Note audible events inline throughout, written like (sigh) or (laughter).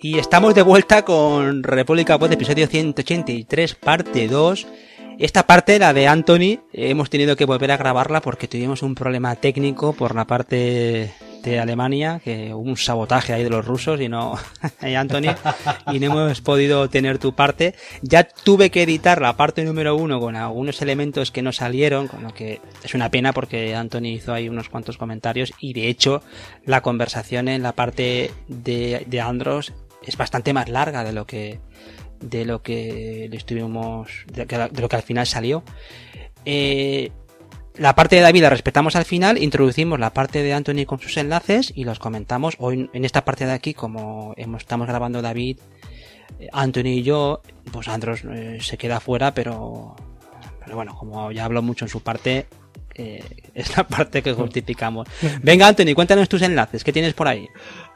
Y estamos de vuelta con República Pod, episodio 183, parte 2. Esta parte, la de Anthony, hemos tenido que volver a grabarla porque tuvimos un problema técnico por la parte de Alemania, que hubo un sabotaje ahí de los rusos y no, (laughs) Anthony, y no hemos podido tener tu parte. Ya tuve que editar la parte número uno con algunos elementos que no salieron, con que es una pena porque Anthony hizo ahí unos cuantos comentarios y de hecho la conversación en la parte de, de Andros es bastante más larga de lo que de lo que le estuvimos de, lo que al final salió. Eh, la parte de David la respetamos al final introducimos la parte de Anthony con sus enlaces y los comentamos. Hoy en esta parte de aquí como estamos grabando David eh, Anthony y yo pues Andros eh, se queda fuera pero pero bueno como ya habló mucho en su parte (laughs) es la parte que justificamos. (laughs) Venga Anthony cuéntanos tus enlaces. ¿qué tienes por ahí?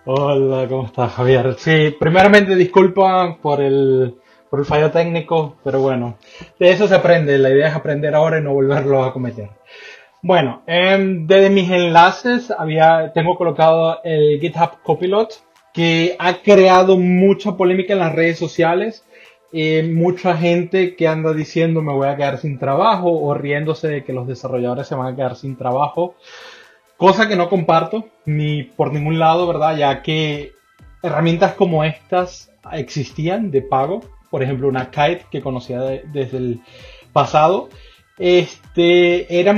Hola, ¿cómo estás, Javier? Sí, primeramente disculpa por el, por el fallo técnico, pero bueno, de eso se aprende. La idea es aprender ahora y no volverlo a cometer. Bueno, em, desde mis enlaces había, tengo colocado el GitHub Copilot, que ha creado mucha polémica en las redes sociales. Eh, mucha gente que anda diciendo me voy a quedar sin trabajo o riéndose de que los desarrolladores se van a quedar sin trabajo. Cosa que no comparto ni por ningún lado, ¿verdad? Ya que herramientas como estas existían de pago. Por ejemplo, una Kite que conocía desde el pasado. Este, era,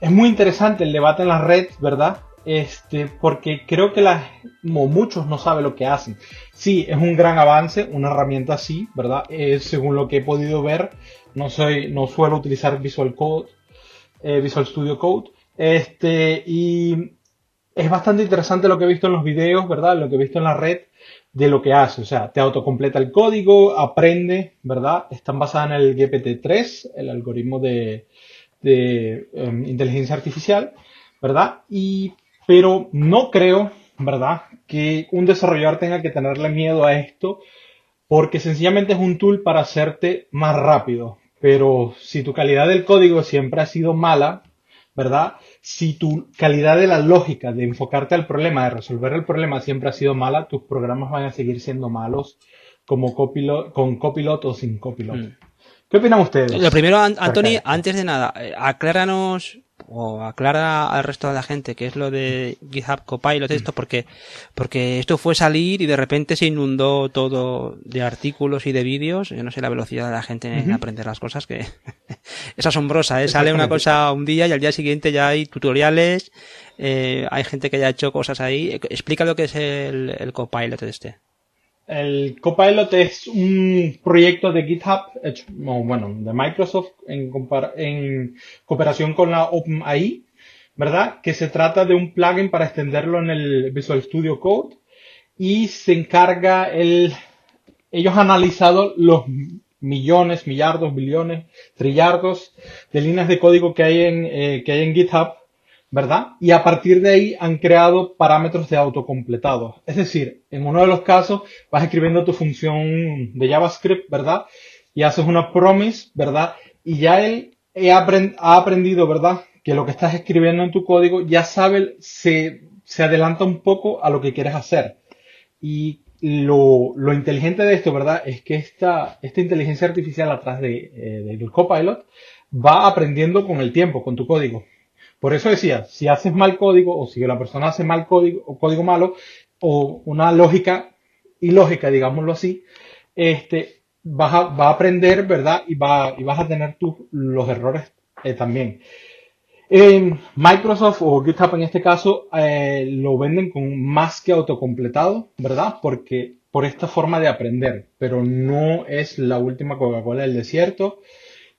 es muy interesante el debate en la red, ¿verdad? Este, porque creo que las, muchos no saben lo que hacen. Sí, es un gran avance, una herramienta así, ¿verdad? según lo que he podido ver, no soy, no suelo utilizar Visual Code, eh, Visual Studio Code, este, y es bastante interesante lo que he visto en los videos, ¿verdad? Lo que he visto en la red de lo que hace. O sea, te autocompleta el código, aprende, ¿verdad? Están basadas en el GPT-3, el algoritmo de, de em, inteligencia artificial, ¿verdad? Y, pero no creo, ¿verdad? Que un desarrollador tenga que tenerle miedo a esto, porque sencillamente es un tool para hacerte más rápido. Pero si tu calidad del código siempre ha sido mala, ¿verdad? Si tu calidad de la lógica de enfocarte al problema, de resolver el problema siempre ha sido mala, tus programas van a seguir siendo malos como copilot, con copilot o sin copilot. Mm. ¿Qué opinan ustedes? Lo primero, Anthony, antes de nada, eh, acláranos o aclara al resto de la gente qué es lo de GitHub Copilot esto porque porque esto fue salir y de repente se inundó todo de artículos y de vídeos. Yo no sé la velocidad de la gente en aprender las cosas que (laughs) es asombrosa ¿eh? sale una cosa un día y al día siguiente ya hay tutoriales eh, hay gente que ya ha hecho cosas ahí. Explica lo que es el, el Copilot de este el Copilot es un proyecto de GitHub, bueno, de Microsoft en, en cooperación con la OpenAI, ¿verdad? Que se trata de un plugin para extenderlo en el Visual Studio Code y se encarga el, ellos han analizado los millones, millardos, billones, trillardos de líneas de código que hay en, eh, que hay en GitHub ¿verdad? Y a partir de ahí han creado parámetros de autocompletado. Es decir, en uno de los casos vas escribiendo tu función de JavaScript, ¿verdad? Y haces una promise, ¿verdad? Y ya él ha aprendido, ¿verdad? Que lo que estás escribiendo en tu código ya sabe, se, adelanta un poco a lo que quieres hacer. Y lo, lo inteligente de esto, ¿verdad? Es que esta, esta inteligencia artificial atrás de, eh, del copilot va aprendiendo con el tiempo, con tu código. Por eso decía, si haces mal código o si la persona hace mal código o código malo o una lógica ilógica, digámoslo así, este, vas a, va a aprender, ¿verdad? Y, va, y vas a tener tus, los errores eh, también. Microsoft o GitHub en este caso eh, lo venden con más que autocompletado, ¿verdad? Porque por esta forma de aprender, pero no es la última Coca-Cola del desierto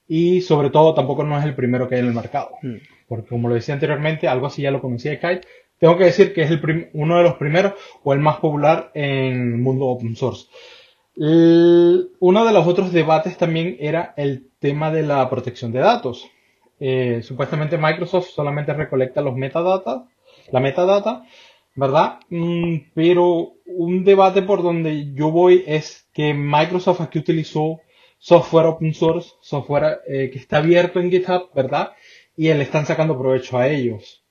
y sobre todo tampoco no es el primero que hay en el mercado. Hmm porque como lo decía anteriormente, algo así ya lo conocía de Kite, tengo que decir que es el uno de los primeros o el más popular en el mundo open source. uno de los otros debates también era el tema de la protección de datos. Eh, supuestamente Microsoft solamente recolecta los metadatas, la metadata, ¿verdad? Mm, pero un debate por donde yo voy es que Microsoft aquí utilizó software open source, software eh, que está abierto en GitHub, ¿verdad? Y le están sacando provecho a ellos.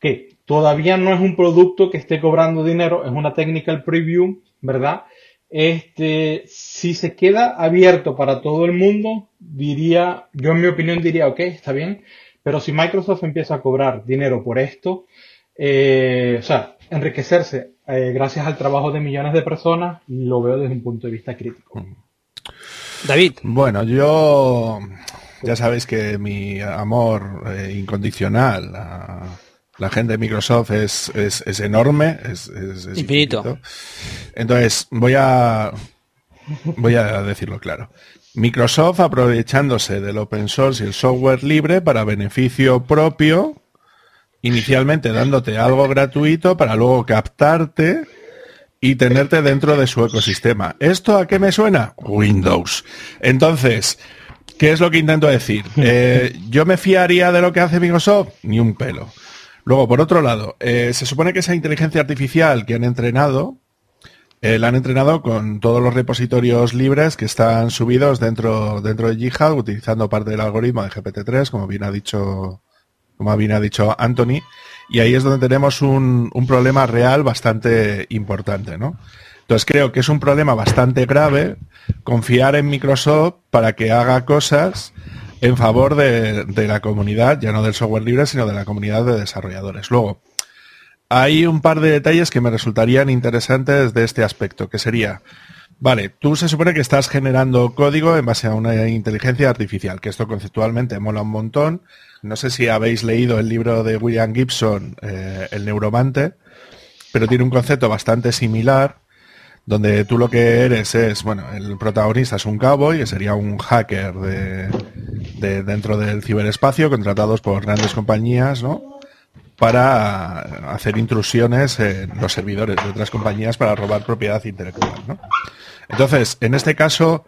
Que todavía no es un producto que esté cobrando dinero, es una technical preview, ¿verdad? Este, si se queda abierto para todo el mundo, diría, yo en mi opinión diría, ok, está bien, pero si Microsoft empieza a cobrar dinero por esto, eh, o sea, enriquecerse eh, gracias al trabajo de millones de personas, lo veo desde un punto de vista crítico. David. Bueno, yo ya sabéis que mi amor eh, incondicional a la gente de Microsoft es, es, enorme, es, infinito. Entonces, voy a voy a decirlo claro. Microsoft aprovechándose del open source y el software libre para beneficio propio, inicialmente dándote algo gratuito para luego captarte y tenerte dentro de su ecosistema. ¿Esto a qué me suena? Windows. Entonces, ¿qué es lo que intento decir? (laughs) Eh, ¿Yo me fiaría de lo que hace Microsoft? Ni un pelo. Luego, por otro lado, eh, se supone que esa inteligencia artificial que han entrenado, eh, la han entrenado con todos los repositorios libres que están subidos dentro, dentro de GitHub, utilizando parte del algoritmo de GPT-3, como bien ha dicho, como bien ha dicho Anthony. Y ahí es donde tenemos un, problema real bastante importante, ¿no? Entonces creo que es un problema bastante grave confiar en Microsoft para que haga cosas en favor de, la comunidad, ya no del software libre, sino de la comunidad de desarrolladores. Luego, hay un par de detalles que me resultarían interesantes de este aspecto, que sería, vale, tú se supone que estás generando código en base a una inteligencia artificial, que esto conceptualmente mola un montón, no sé si habéis leído el libro de William Gibson, eh, El neuromante, pero tiene un concepto bastante similar, donde tú lo que eres es, bueno, el protagonista es un cowboy, que sería un hacker de, dentro del ciberespacio, contratados por grandes compañías, ¿no? Para hacer intrusiones en los servidores de otras compañías para robar propiedad intelectual, ¿no? Entonces, en este caso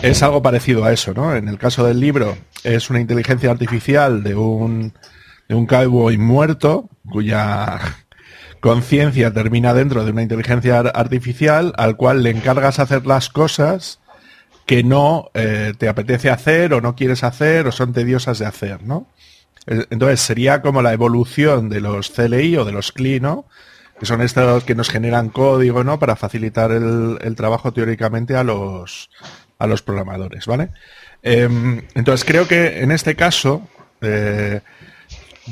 es algo parecido a eso, ¿no? En el caso del libro es una inteligencia artificial de un, de un cowboy muerto cuya conciencia termina dentro de una inteligencia artificial al cual le encargas hacer las cosas que no eh, te apetece hacer o no quieres hacer o son tediosas de hacer, ¿no? Entonces sería como la evolución de los CLI o de los CLI, ¿no? que son estos que nos generan código, ¿no? Para facilitar el, trabajo teóricamente a los, a los programadores, ¿vale? Em, entonces creo que en este caso eh,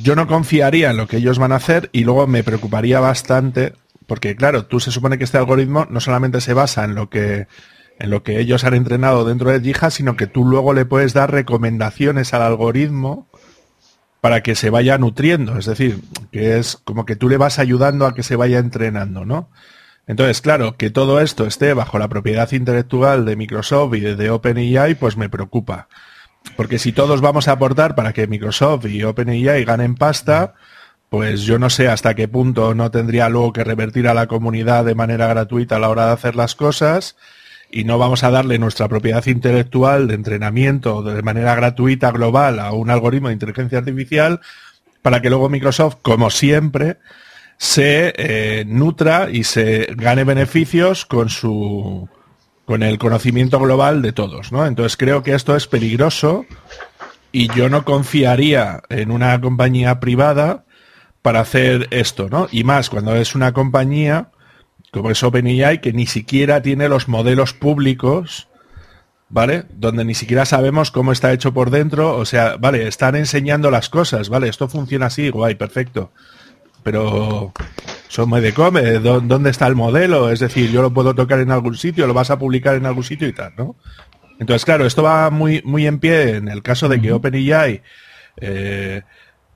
yo no confiaría en lo que ellos van a hacer y luego me preocuparía bastante porque claro, tú se supone que este algoritmo no solamente se basa en lo que en lo que ellos han entrenado dentro de Jija, sino que tú luego le puedes dar recomendaciones al algoritmo para que se vaya nutriendo, es decir, que es como que tú le vas ayudando a que se vaya entrenando, ¿no? Entonces, claro, que todo esto esté bajo la propiedad intelectual de Microsoft y de OpenAI, pues me preocupa. Porque si todos vamos a aportar para que Microsoft y OpenAI ganen pasta, pues yo no sé hasta qué punto no tendría luego que revertir a la comunidad de manera gratuita a la hora de hacer las cosas. Y no vamos a darle nuestra propiedad intelectual de entrenamiento de manera gratuita global a un algoritmo de inteligencia artificial para que luego Microsoft, como siempre, se eh, nutra y se gane beneficios con su con el conocimiento global de todos, ¿no? Entonces creo que esto es peligroso y yo no confiaría en una compañía privada para hacer esto, ¿no? Y más cuando es una compañía como es OpenAI, que ni siquiera tiene los modelos públicos, ¿vale? Donde ni siquiera sabemos cómo está hecho por dentro, o sea, vale, están enseñando las cosas, ¿vale? Esto funciona así, guay, perfecto. Pero son de come, ¿dónde está el modelo? Es decir, yo lo puedo tocar en algún sitio, lo vas a publicar en algún sitio y tal, ¿no? Entonces, claro, esto va muy, muy en pie en el caso de que OpenAI eh,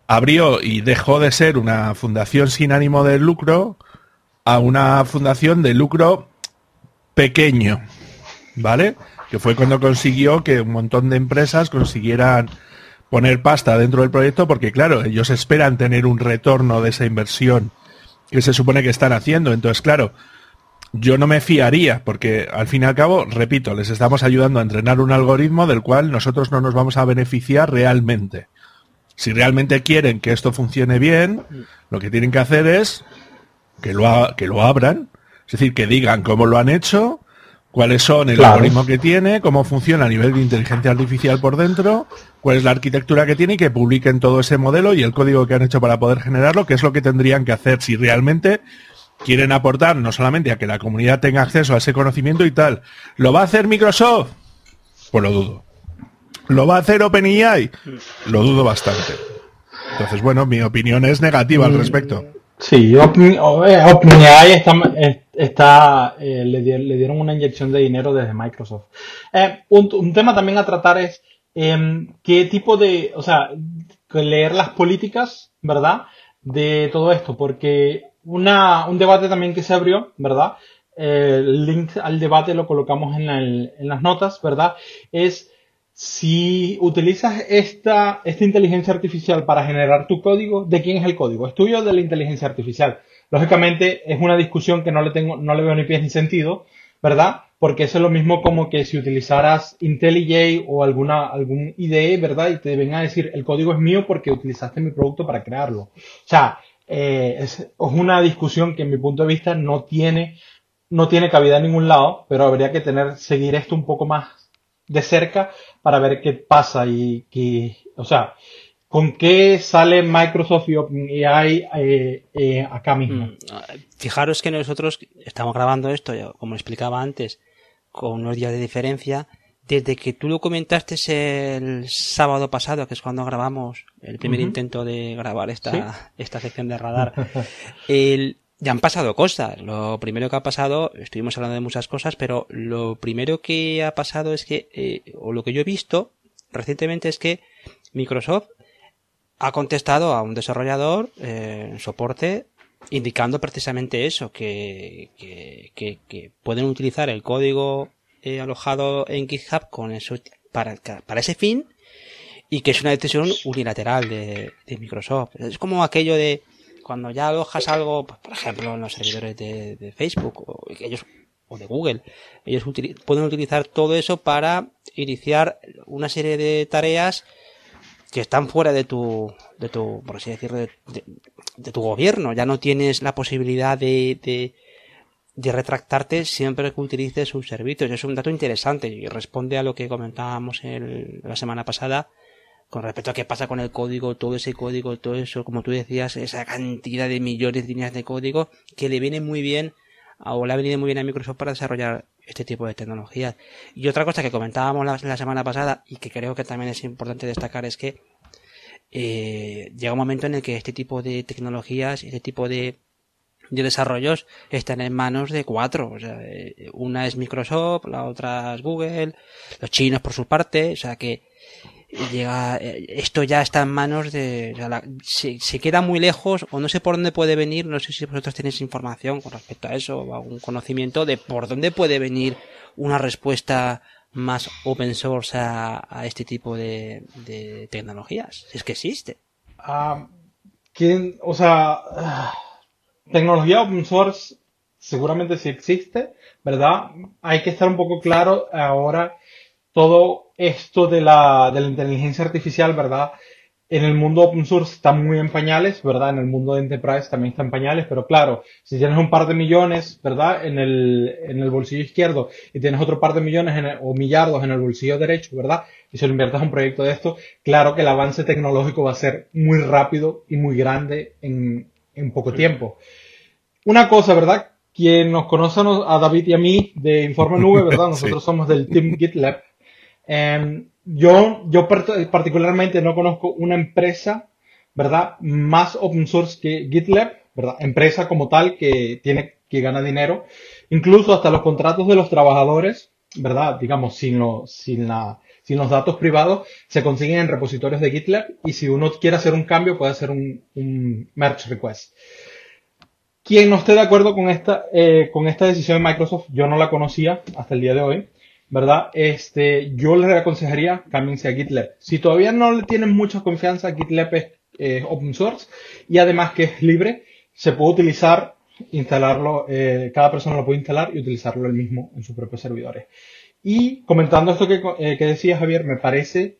abrió y dejó de ser una fundación sin ánimo de lucro a una fundación de lucro pequeño, ¿vale? Que fue cuando consiguió que un montón de empresas consiguieran poner pasta dentro del proyecto porque, claro, ellos esperan tener un retorno de esa inversión que se supone que están haciendo. Entonces, claro, yo no me fiaría porque, al fin y al cabo, repito, les estamos ayudando a entrenar un algoritmo del cual nosotros no nos vamos a beneficiar realmente. Si realmente quieren que esto funcione bien, lo que tienen que hacer es que lo, que lo abran, es decir, que digan cómo lo han hecho, cuáles son el algoritmo que tiene, cómo funciona a nivel de inteligencia artificial por dentro, cuál es la arquitectura que tiene y que publiquen todo ese modelo y el código que han hecho para poder generarlo, que es lo que tendrían que hacer si realmente quieren aportar no solamente a que la comunidad tenga acceso a ese conocimiento y tal. ¿Lo va a hacer Microsoft? Pues lo dudo. ¿Lo va a hacer OpenAI? Lo dudo bastante. Entonces, bueno, mi opinión es negativa al mm, respecto. Sí, OpenAI está, está eh, le, dieron una inyección de dinero desde Microsoft. Eh, un, tema también a tratar es em, qué tipo de, o sea, leer las políticas, ¿verdad? De todo esto, porque una, un debate también que se abrió, ¿verdad? Eh, el link al debate lo colocamos en, en las notas, ¿verdad? Es si utilizas esta, esta inteligencia artificial para generar tu código, ¿de quién es el código? ¿Es tuyo o de la inteligencia artificial? Lógicamente es una discusión que no le tengo, no le veo ni pies ni sentido, ¿verdad? Porque eso es lo mismo como que si utilizaras IntelliJ o alguna, algún IDE, ¿verdad? Y te vengan a decir, el código es mío porque utilizaste mi producto para crearlo. O sea, eh, es, una discusión que en mi punto de vista no tiene, no tiene cabida en ningún lado, pero habría que tener, seguir esto un poco más de cerca para ver qué pasa y que, o sea, con qué sale Microsoft y OpenAI eh, eh, acá mismo. Mm, fijaros que nosotros estamos grabando esto, como explicaba antes, con unos días de diferencia. Desde que tú lo comentaste el sábado pasado, que es cuando grabamos el primer intento de grabar esta, esta sección de radar, (laughs) el, ya han pasado cosas. Lo primero que ha pasado, estuvimos hablando de muchas cosas, pero lo primero que ha pasado es que, eh, o lo que yo he visto recientemente es que Microsoft ha contestado a un desarrollador eh, soporte indicando precisamente eso, que, que, que, pueden utilizar el código eh, alojado en GitHub con eso para, ese fin y que es una decisión unilateral de Microsoft. Es como aquello de cuando ya alojas algo, pues, por ejemplo, en los servidores de, Facebook o, o de Google, ellos pueden utilizar todo eso para iniciar una serie de tareas que están fuera de tu, de tu, por así decirlo, de, tu gobierno. Ya no tienes la posibilidad de, de, de retractarte siempre que utilices sus servicios. Es un dato interesante y responde a lo que comentábamos el, la semana pasada con respecto a qué pasa con el código, todo ese código, todo eso, como tú decías, esa cantidad de millones de líneas de código que le viene muy bien o le ha venido muy bien a Microsoft para desarrollar este tipo de tecnologías. Y otra cosa que comentábamos la, semana pasada y que creo que también es importante destacar es que eh, llega un momento en el que este tipo de tecnologías, este tipo de, de desarrollos están en manos de cuatro. O sea, eh, una es Microsoft, la otra es Google, los chinos por su parte, o sea que llega eh, esto ya está en manos de se, queda muy lejos o no sé por dónde puede venir no sé si vosotros tenéis información con respecto a eso o algún conocimiento de por dónde puede venir una respuesta más open source a, este tipo de, tecnologías es que existe. Ah, ¿quién, o sea tecnología open source seguramente sí existe verdad hay que estar un poco claro ahora todo esto de la, de la inteligencia artificial, ¿verdad? En el mundo open source está muy en pañales, ¿verdad? En el mundo de enterprise también está en pañales, pero claro, si tienes un par de millones, ¿verdad? En el, en el bolsillo izquierdo y tienes otro par de millones o millardos en el bolsillo derecho, ¿verdad? Y si lo inviertes en un proyecto de esto, claro que el avance tecnológico va a ser muy rápido y muy grande en, en poco tiempo. Una cosa, ¿verdad? Quien nos conoce a David y a mí de Informe Nube, ¿verdad? (laughs) Nosotros somos del Team GitLab. Em, yo, yo particularmente no conozco una empresa, ¿verdad? Más open source que GitLab, ¿verdad? Empresa como tal que tiene, que gana dinero. Incluso hasta los contratos de los trabajadores, ¿verdad? Digamos, sin, lo, sin, la, sin los datos privados, se consiguen en repositorios de GitLab y si uno quiere hacer un cambio puede hacer un, un merge request. Quien no esté de acuerdo con esta, eh, con esta decisión de Microsoft, yo no la conocía hasta el día de hoy. ¿Verdad? Este, yo les aconsejaría cámbiense a GitLab. Si todavía no le tienen mucha confianza, GitLab es open source y además que es libre, se puede utilizar, instalarlo, eh, cada persona lo puede instalar y utilizarlo el mismo en sus propios servidores. Y comentando esto que, eh, que decía Javier, me parece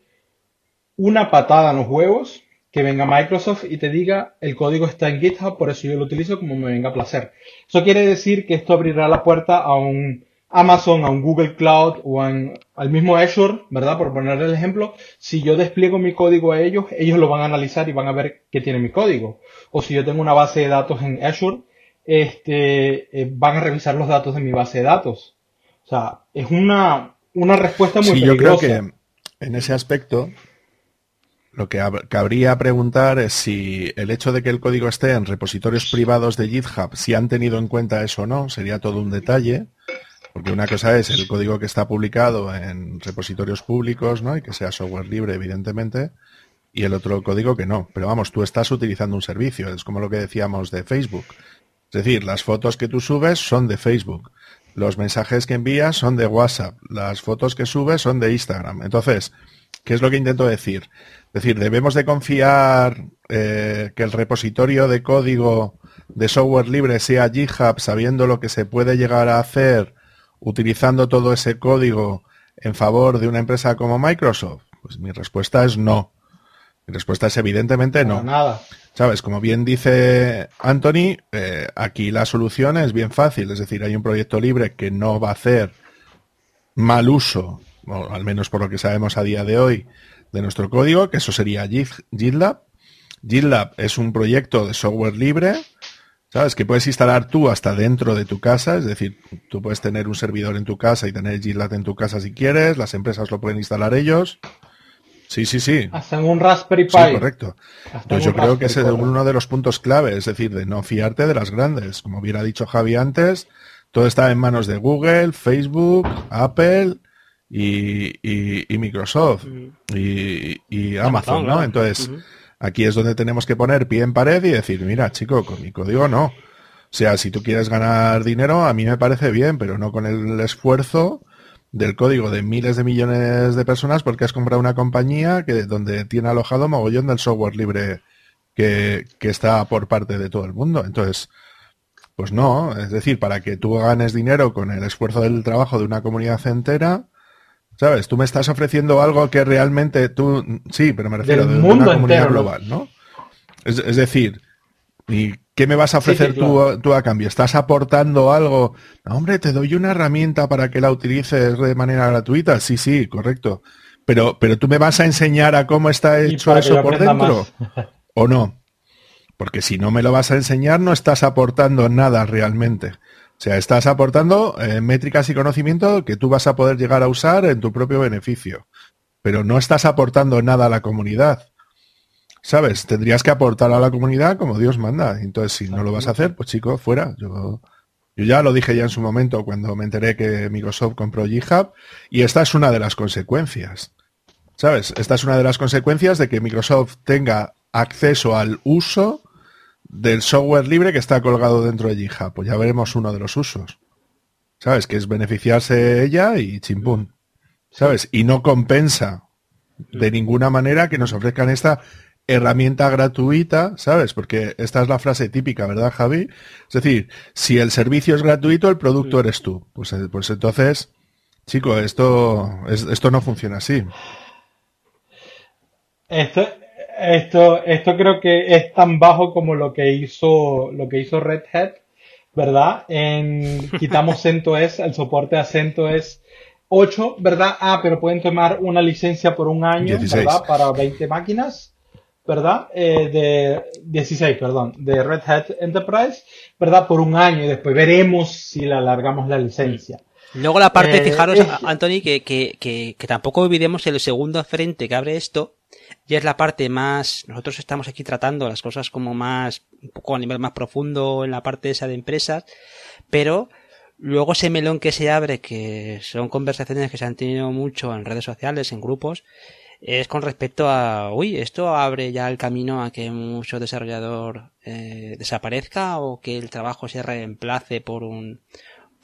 una patada en los huevos que venga Microsoft y te diga el código está en GitHub, por eso yo lo utilizo como me venga a placer. Eso quiere decir que esto abrirá la puerta a un Amazon, a un Google Cloud o al mismo Azure, ¿verdad? Por poner el ejemplo, si yo despliego mi código a ellos, ellos lo van a analizar y van a ver qué tiene mi código. O si yo tengo una base de datos en Azure, este, eh, van a revisar los datos de mi base de datos. O sea, es una, una respuesta muy sí, yo creo que en ese aspecto lo que cabría preguntar es si el hecho de que el código esté en repositorios privados de GitHub, si han tenido en cuenta eso o no, sería todo un detalle. Porque una cosa es el código que está publicado en repositorios públicos, ¿no? Y que sea software libre, evidentemente, y el otro código que no. Pero vamos, tú estás utilizando un servicio, es como lo que decíamos de Facebook. Es decir, las fotos que tú subes son de Facebook, los mensajes que envías son de WhatsApp, las fotos que subes son de Instagram. Entonces, ¿qué es lo que intento decir? Es decir, debemos de confiar eh, que el repositorio de código de software libre sea GitHub, sabiendo lo que se puede llegar a hacer utilizando todo ese código en favor de una empresa como Microsoft? Pues mi respuesta es no. Mi respuesta es evidentemente no. nada. Sabes, como bien dice Anthony, eh, aquí la solución es bien fácil. Es decir, hay un proyecto libre que no va a hacer mal uso, o al menos por lo que sabemos a día de hoy, de nuestro código, que eso sería GitLab. GitLab es un proyecto de software libre ¿Sabes? Que puedes instalar tú hasta dentro de tu casa, es decir, tú puedes tener un servidor en tu casa y tener GitLab en tu casa si quieres, las empresas lo pueden instalar ellos. Sí, sí, sí. Hasta en un Raspberry Pi. Sí, correcto. Entonces yo creo que ese es uno de los puntos clave, es decir, de no fiarte de las grandes. Como hubiera dicho Javi antes, todo está en manos de Google, Facebook, Apple y, Microsoft mm. y, Amazon, ¿no? Entonces, Aquí es donde tenemos que poner pie en pared y decir, mira, chico, con mi código no. O sea, si tú quieres ganar dinero, a mí me parece bien, pero no con el esfuerzo del código de miles de millones de personas porque has comprado una compañía que donde tiene alojado mogollón del software libre que, que está por parte de todo el mundo. Entonces, pues no, es decir, para que tú ganes dinero con el esfuerzo del trabajo de una comunidad entera, ¿Sabes? Tú me estás ofreciendo algo que realmente tú... Sí, pero me refiero de, una comunidad global, ¿no? Es, decir, ¿y qué me vas a ofrecer tú, a cambio? ¿Estás aportando algo? hombre, te doy una herramienta para que la utilices de manera gratuita. Sí, sí, correcto. Pero, pero tú me vas a enseñar a cómo está hecho eso por dentro. ¿O no? Porque si no me lo vas a enseñar, no estás aportando nada realmente. O sea, estás aportando eh, métricas y conocimiento que tú vas a poder llegar a usar en tu propio beneficio, pero no estás aportando nada a la comunidad. ¿Sabes? Tendrías que aportar a la comunidad como Dios manda. Entonces, si no lo vas a hacer, pues chico, fuera. Yo, yo ya lo dije ya en su momento cuando me enteré que Microsoft compró GitHub y esta es una de las consecuencias. ¿Sabes? Esta es una de las consecuencias de que Microsoft tenga acceso al uso del software libre que está colgado dentro de GitHub. Pues ya veremos uno de los usos. ¿Sabes? Que es beneficiarse ella y chimpún. ¿Sabes? Y no compensa de ninguna manera que nos ofrezcan esta herramienta gratuita, ¿sabes? Porque esta es la frase típica, ¿verdad, Javi? Es decir, si el servicio es gratuito, el producto eres tú. Pues, eh, pues entonces, chico, esto, esto no funciona así. Esto, esto, esto creo que es tan bajo como lo que hizo, lo que hizo Red Hat, ¿verdad? En, (laughs) quitamos CentOS, el soporte a CentOS 8, ¿verdad? Ah, pero pueden tomar una licencia por un año, ¿verdad? Para 20 máquinas, ¿verdad? Eh, de 16, perdón, de Red Hat Enterprise, ¿verdad? Por un año y después veremos si le alargamos la licencia. Luego la parte, eh, fijaros, Anthony, que, que, que, que tampoco olvidemos el segundo frente que abre esto, ya es la parte más, nosotros estamos aquí tratando las cosas como más, un poco a nivel más profundo en la parte esa de empresas, pero luego ese melón que se abre, que son conversaciones que se han tenido mucho en redes sociales, en grupos, es con respecto a, uy, esto abre ya el camino a que mucho desarrollador eh, desaparezca o que el trabajo se reemplace por un,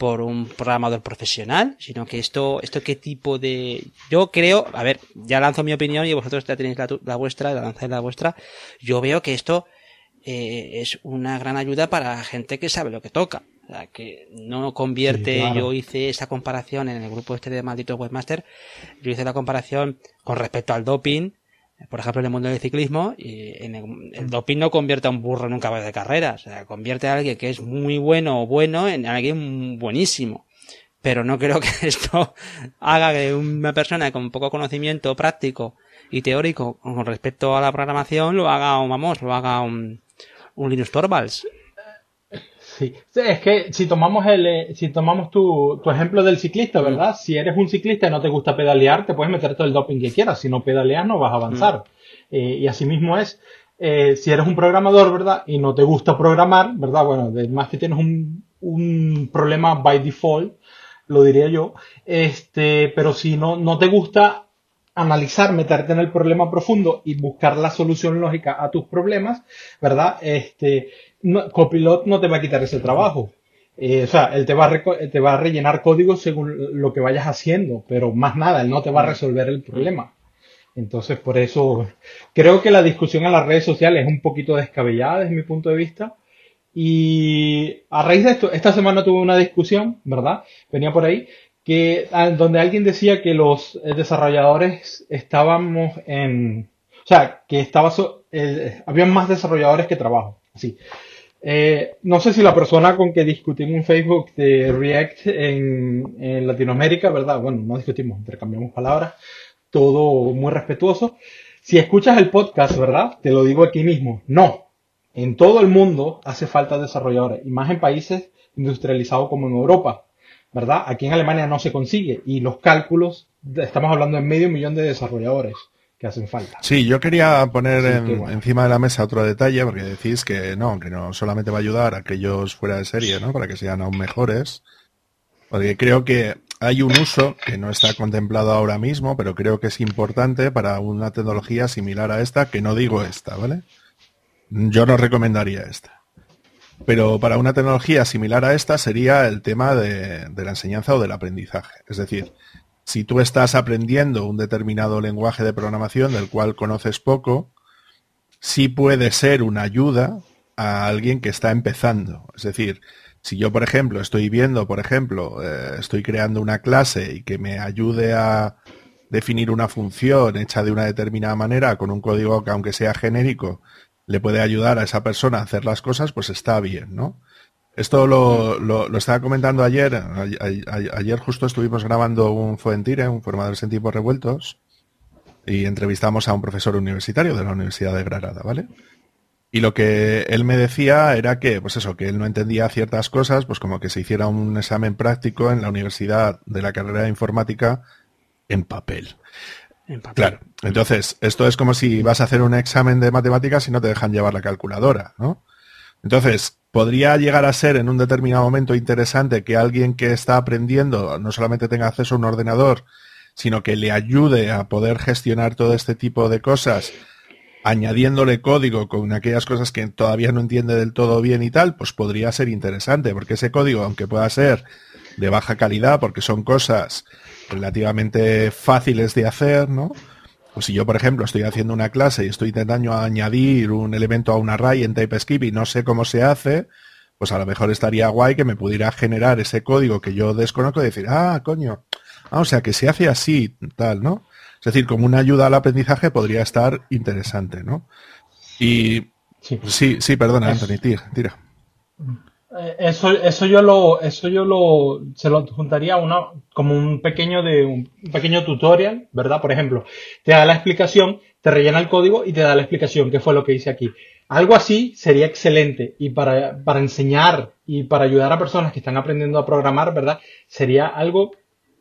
por un programador profesional, sino que esto, esto qué tipo de, yo creo, a ver, ya lanzo mi opinión y vosotros ya tenéis la, vuestra, la lanzáis la vuestra, yo veo que esto eh, es una gran ayuda para gente que sabe lo que toca. O sea, que no convierte, yo hice esa comparación en el grupo este de malditos webmaster, yo hice la comparación con respecto al doping, por ejemplo, en el mundo del ciclismo, en el, doping no convierte a un burro en un caballo de carrera, o sea, convierte a alguien que es muy bueno o bueno en alguien buenísimo. Pero no creo (laughs) que esto haga que una persona con poco conocimiento práctico y teórico con respecto a la programación lo haga, vamos, lo haga un, un Linus Torvalds. Sí, es que si tomamos el, eh, si tomamos tu, tu ejemplo del ciclista, mm. ¿verdad? Si eres un ciclista y no te gusta pedalear, te puedes meter todo el doping que quieras. Si no pedaleas, no vas a avanzar. Mm. Eh, y así mismo es, eh, si eres un programador, ¿verdad? Y no te gusta programar, ¿verdad? Bueno, además que tienes un, un problema by default, lo diría yo. Este, pero si no, no te gusta analizar, meterte en el problema profundo y buscar la solución lógica a tus problemas, ¿verdad? Este, Copilot no te va a quitar ese trabajo. Eh, o sea, él te va, a rellenar código según lo que vayas haciendo, pero más nada, él no te va a resolver el problema. Entonces, por eso creo que la discusión en las redes sociales es un poquito descabellada desde mi punto de vista. Y a raíz de esto, esta semana tuve una discusión, ¿verdad? Venía por ahí, que ah, donde alguien decía que los eh, desarrolladores estábamos en, o sea, que estaba, eh, había más desarrolladores que trabajo, así. Eh, no sé si la persona con que discutimos en Facebook de React en, en, Latinoamérica, ¿verdad? Bueno, no discutimos, intercambiamos palabras, todo muy respetuoso. Si escuchas el podcast, ¿verdad? Te lo digo aquí mismo, no. En todo el mundo hace falta desarrolladores, y más en países industrializados como en Europa, ¿verdad? Aquí en Alemania no se consigue, y los cálculos, estamos hablando de medio millón de desarrolladores que hacen falta. Sí, yo quería poner encima de la mesa otro detalle, porque decís que no, que no solamente va a ayudar a aquellos fuera de serie, ¿no? Para que sean aún mejores. Porque creo que hay un uso que no está contemplado ahora mismo, pero creo que es importante para una tecnología similar a esta, que no digo esta, ¿vale? Yo no recomendaría esta. Pero para una tecnología similar a esta sería el tema de, de la enseñanza o del aprendizaje. Es decir, si tú estás aprendiendo un determinado lenguaje de programación del cual conoces poco, sí puede ser una ayuda a alguien que está empezando. Es decir, si yo, por ejemplo, estoy viendo, por ejemplo, eh, estoy creando una clase y que me ayude a definir una función hecha de una determinada manera con un código que aunque sea genérico, le puede ayudar a esa persona a hacer las cosas, pues está bien, ¿no? Esto lo, lo, estaba comentando ayer. ayer justo estuvimos grabando un Fuentire, un formador en tiempos revueltos, y entrevistamos a un profesor universitario de la Universidad de Granada, ¿vale? Y lo que él me decía era que, pues eso, que él no entendía ciertas cosas, pues como que se hiciera un examen práctico en la universidad de la carrera de informática en papel. En papel. Claro. Entonces, esto es como si vas a hacer un examen de matemáticas y no te dejan llevar la calculadora, ¿no? Entonces, podría llegar a ser en un determinado momento interesante que alguien que está aprendiendo no solamente tenga acceso a un ordenador, sino que le ayude a poder gestionar todo este tipo de cosas, añadiéndole código con aquellas cosas que todavía no entiende del todo bien y tal, pues podría ser interesante, porque ese código, aunque pueda ser de baja calidad, porque son cosas relativamente fáciles de hacer, ¿no? Pues si yo, por ejemplo, estoy haciendo una clase y estoy intentando añadir un elemento a un array en TypeScript y no sé cómo se hace, pues a lo mejor estaría guay que me pudiera generar ese código que yo desconozco y decir, ah, coño, ah, o sea que se hace así, tal, ¿no? Es decir, como una ayuda al aprendizaje podría estar interesante, ¿no? Y sí, sí, sí perdona, Anthony, tira, tira. Eh, eso, eso yo lo, eso yo lo, se lo juntaría una, como un pequeño de, un pequeño tutorial, ¿verdad? Por ejemplo, te da la explicación, te rellena el código y te da la explicación, qué fue lo que hice aquí. Algo así sería excelente y para, para enseñar y para ayudar a personas que están aprendiendo a programar, ¿verdad? Sería algo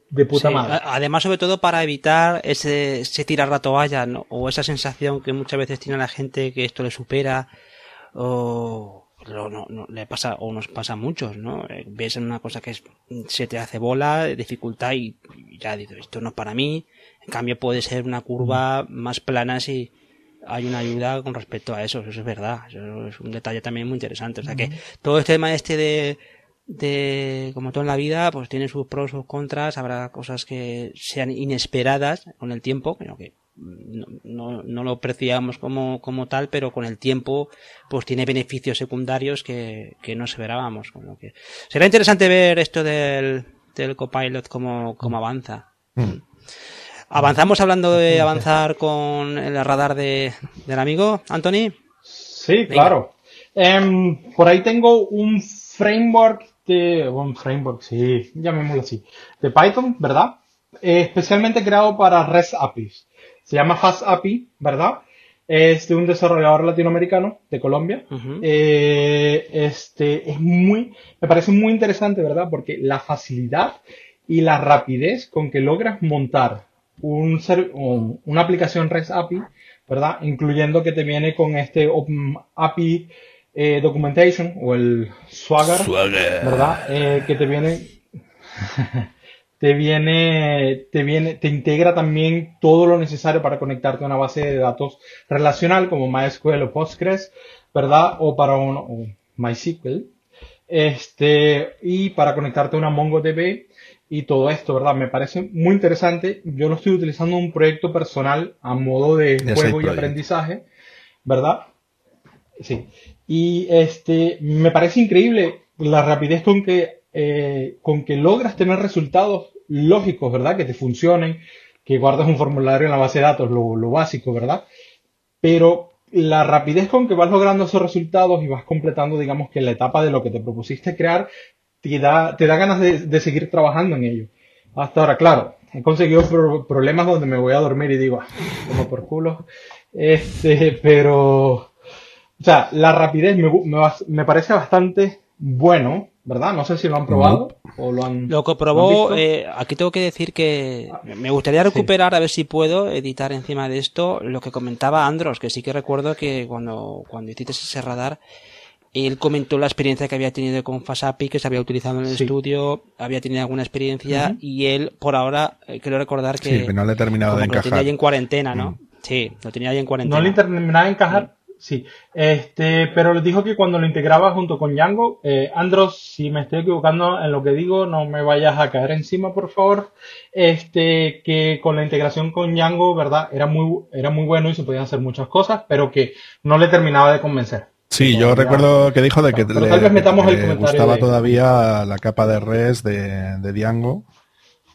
de puta madre. Además, sobre todo para evitar ese, ese tirar la toalla, ¿no? O esa sensación que muchas veces tiene la gente que esto le supera, o, no, no, le pasa o nos pasa a muchos, ¿no? Eh, ves en una cosa que es, se te hace bola, dificultad y, ya dices, esto no es para mí. En cambio puede ser una curva más plana si hay una ayuda con respecto a eso, eso es verdad. Eso es un detalle también muy interesante. O sea que todo este tema este de, de, como todo en la vida, pues tiene sus pros, sus contras, habrá cosas que sean inesperadas con el tiempo, creo que no, no, lo apreciamos como, como tal, pero con el tiempo pues tiene beneficios secundarios que, que no esperábamos. Con lo que... Será interesante ver esto del, del copilot como, como avanza. Mm. ¿Avanzamos hablando de avanzar con el radar de, del amigo, Anthony? Sí, claro. Em, por ahí tengo un framework de, un framework, sí, llamémoslo así, de Python, ¿verdad? especialmente creado para REST APIs se llama Fast API, ¿verdad? es de un desarrollador latinoamericano de Colombia. Eh, este es muy, me parece muy interesante, ¿verdad? Porque la facilidad y la rapidez con que logras montar un una aplicación REST API, ¿verdad? Incluyendo que te viene con este Open API eh, Documentation o el Swagger, ¿verdad? Eh, que te viene (laughs) te viene, te viene, te integra también todo lo necesario para conectarte a una base de datos relacional como MySQL o Postgres, ¿verdad? O para un MySQL. Este, y para conectarte a una MongoDB y todo esto, ¿verdad? Me parece muy interesante. Yo lo estoy utilizando en un proyecto personal a modo de, juego y aprendizaje, ¿verdad? Sí. Y este, me parece increíble la rapidez con que eh, con que logras tener resultados lógicos, ¿verdad? Que te funcionen, que guardas un formulario en la base de datos, lo, básico, ¿verdad? Pero la rapidez con que vas logrando esos resultados y vas completando, digamos que la etapa de lo que te propusiste crear, te da, te da ganas de, seguir trabajando en ello. Hasta ahora, claro, he conseguido problemas donde me voy a dormir y digo, ah, como por culo. Este, pero, o sea, la rapidez me, me parece bastante bueno, ¿verdad? No sé si lo han probado o lo han. Lo que probó, eh, aquí tengo que decir que me gustaría recuperar, a ver si puedo editar encima de esto lo que comentaba Andros, que sí que recuerdo que cuando, cuando hiciste ese radar, él comentó la experiencia que había tenido con Fasapi, que se había utilizado en el estudio, había tenido alguna experiencia y él, por ahora, eh, quiero recordar que. Sí, no le he terminado de encajar. Lo tenía ahí en cuarentena, ¿no? Mm. Sí, lo tenía ahí en cuarentena. No le terminaba de encajar. Sí, este, pero les dijo que cuando lo integraba junto con Django, eh, Andros, si me estoy equivocando en lo que digo, no me vayas a caer encima, por favor. Este, que con la integración con Django, verdad, era muy, era muy bueno y se podían hacer muchas cosas, pero que no le terminaba de convencer. Sí, yo recuerdo que dijo de que le, gustaba todavía la capa de res de, de Django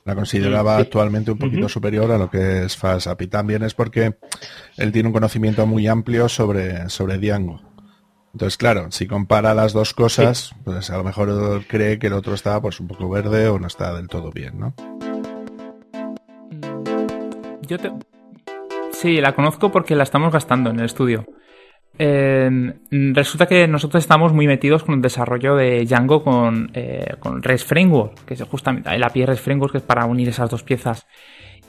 la consideraba actualmente un poquito superior a lo que es FastApp y también es porque él tiene un conocimiento muy amplio sobre, sobre Django. Entonces, claro, si compara las dos cosas, pues a lo mejor cree que el otro está pues un poco verde o no está del todo bien, ¿no? Yo te... Sí, la conozco porque la estamos gastando en el estudio. Eh, resulta que nosotros estamos muy metidos con el desarrollo de Django con, eh, con REST Framework, que es justamente el API REST Framework, que es para unir esas dos piezas.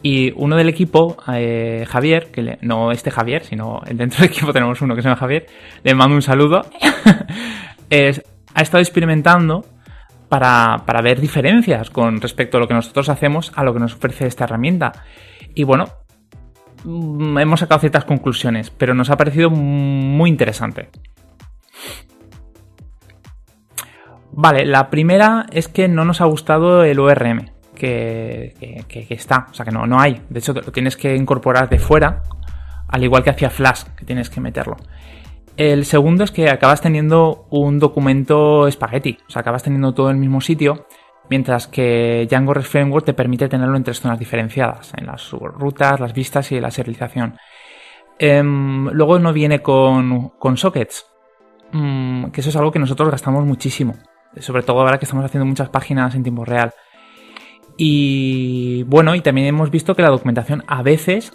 Y uno del equipo, eh, Javier, que no este Javier, sino dentro del equipo tenemos uno que se llama Javier, le mando un saludo, (laughs) ha estado experimentando para, para ver diferencias con respecto a lo que nosotros hacemos a lo que nos ofrece esta herramienta. Y bueno, hemos sacado ciertas conclusiones, pero nos ha parecido muy interesante. Vale, la primera es que no nos ha gustado el ORM que, está, o sea que no, no hay. De hecho, lo tienes que incorporar de fuera, al igual que hacía Flash, que tienes que meterlo. El segundo es que acabas teniendo un documento espagueti, o sea, acabas teniendo todo en el mismo sitio mientras que Django REST Framework te permite tenerlo en tres zonas diferenciadas, en las rutas, las vistas y la serialización. Em, luego no viene con, sockets, mm, que eso es algo que nosotros gastamos muchísimo, sobre todo ahora que estamos haciendo muchas páginas en tiempo real. Y bueno, y también hemos visto que la documentación a veces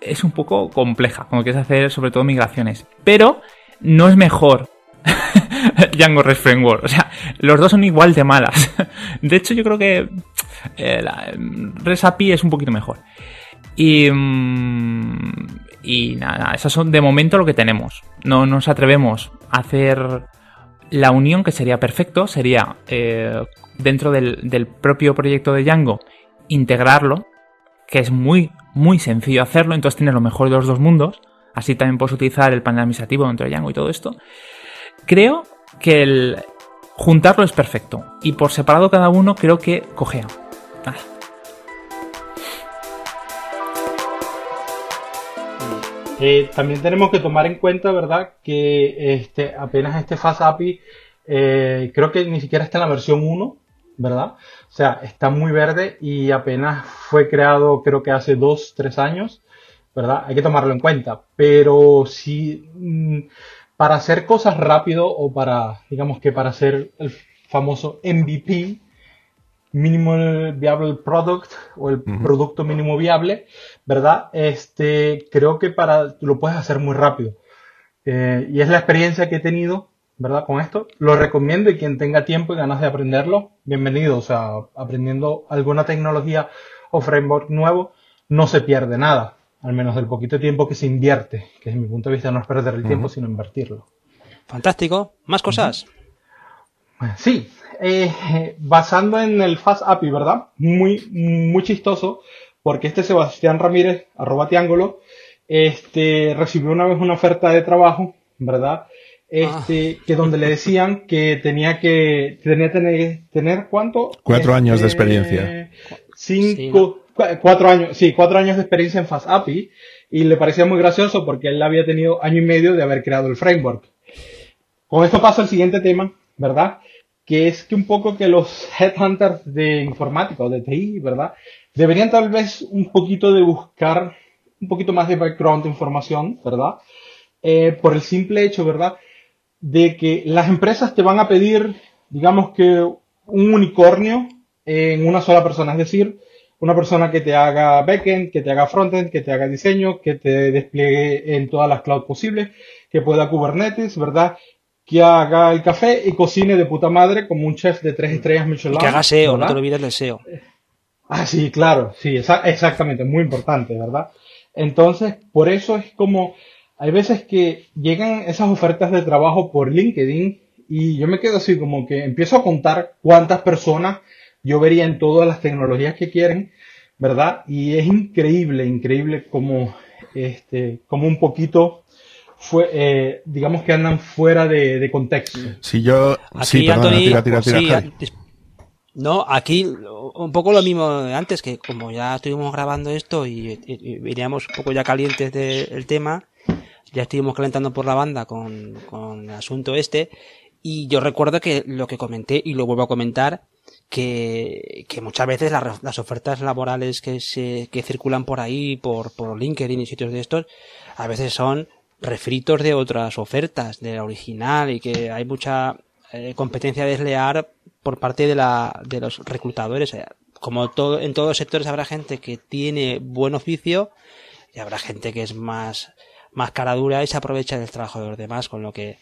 es un poco compleja, como quieres hacer sobre todo migraciones, pero no es mejor (laughs) (laughs) Django REST Framework. O sea, los dos son igual de malas. (laughs) De hecho, yo creo que eh, API es un poquito mejor. Y, mm, nada, esas son de momento lo que tenemos. No nos atrevemos a hacer la unión que sería perfecto. Sería eh, dentro del, del propio proyecto de Django integrarlo, que es muy, muy sencillo hacerlo. Entonces tienes lo mejor de los dos mundos. Así también puedes utilizar el panel administrativo dentro de Django y todo esto. Creo que el juntarlo es perfecto. Y por separado cada uno creo que cojea. Eh, también tenemos que tomar en cuenta, ¿verdad? Que este, apenas este Fast API, eh, creo que ni siquiera está en la versión 1, ¿verdad? O sea, está muy verde y apenas fue creado, creo que hace 2, 3 años, ¿verdad? Hay que tomarlo en cuenta. Pero si mm, para hacer cosas rápido o para, digamos que para hacer el famoso MVP, Minimal Viable Product o el producto mínimo viable, ¿verdad? Este, creo que para, lo puedes hacer muy rápido. Eh, y es la experiencia que he tenido, ¿verdad? Con esto. Lo recomiendo y quien tenga tiempo y ganas de aprenderlo, bienvenido. O sea, aprendiendo alguna tecnología o framework nuevo, no se pierde nada. Al menos del poquito tiempo que se invierte, que desde mi punto de vista no es perder el tiempo, sino invertirlo. Fantástico. ¿Más cosas? Sí, eh, basando en el Fast API, ¿verdad? Muy, muy chistoso, porque este Sebastián Ramírez, arroba triángulo, este, recibió una vez una oferta de trabajo, ¿verdad? Este, ah. que donde le decían que tenía que, tenía tener, tener cuánto? Cuatro años de este, experiencia. Cinco, cuatro años, sí, cuatro años de experiencia en Fast API, y le parecía muy gracioso porque él había tenido año y medio de haber creado el framework. Con esto paso al siguiente tema, ¿verdad? Que es que un poco que los headhunters de informática o de TI, ¿verdad? Deberían tal vez un poquito de buscar un poquito más de background de información, ¿verdad? Eh, por el simple hecho, ¿verdad? De que las empresas te van a pedir, digamos que un unicornio en una sola persona, es decir, una persona que te haga backend, que te haga frontend, que te haga diseño, que te despliegue en todas las clouds posibles, que pueda Kubernetes, ¿verdad? que haga el café y cocine de puta madre como un chef de tres estrellas Michelin. que haga SEO, no te olvides del SEO. Ah, sí, claro, sí, exactamente, muy importante, ¿verdad? Entonces, por eso es como, hay veces que llegan esas ofertas de trabajo por LinkedIn y yo me quedo así como que empiezo a contar cuántas personas yo vería en todas las tecnologías que quieren, ¿verdad? Y es increíble, increíble como, este, como un poquito fue, eh, digamos que andan fuera de, contexto. Si yo, aquí, no, aquí un poco lo mismo de antes, que como ya estuvimos grabando esto y, veníamos un poco ya calientes del tema, ya estuvimos calentando por la banda con, con el asunto este, y yo recuerdo que lo que comenté, y lo vuelvo a comentar, que, que muchas veces las, ofertas laborales que se, que circulan por ahí, por, por LinkedIn y sitios de estos, a veces son refritos de otras ofertas, de la original, y que hay mucha eh, competencia desleal por parte de, la, de los reclutadores. Como todo, en todos los sectores habrá gente que tiene buen oficio y habrá gente que es más, más cara dura y se aprovecha del trabajo de los demás, con lo que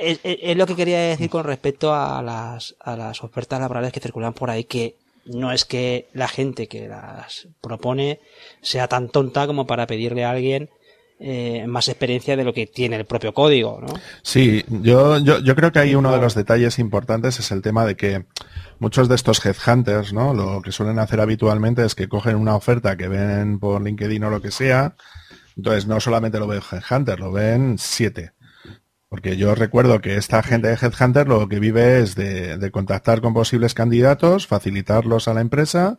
es, lo que quería decir con respecto a las, a las ofertas laborales que circulan por ahí, que no es que la gente que las propone sea tan tonta como para pedirle a alguien eh, más experiencia de lo que tiene el propio código, ¿no? Sí, yo, yo, yo creo que hay uno de los detalles importantes es el tema de que muchos de estos headhunters, ¿no? Lo que suelen hacer habitualmente es que cogen una oferta que ven por LinkedIn o lo que sea, entonces no solamente lo ven headhunter, lo ven siete. Porque yo recuerdo que esta gente de Headhunter lo que vive es de, de, contactar con posibles candidatos, facilitarlos a la empresa,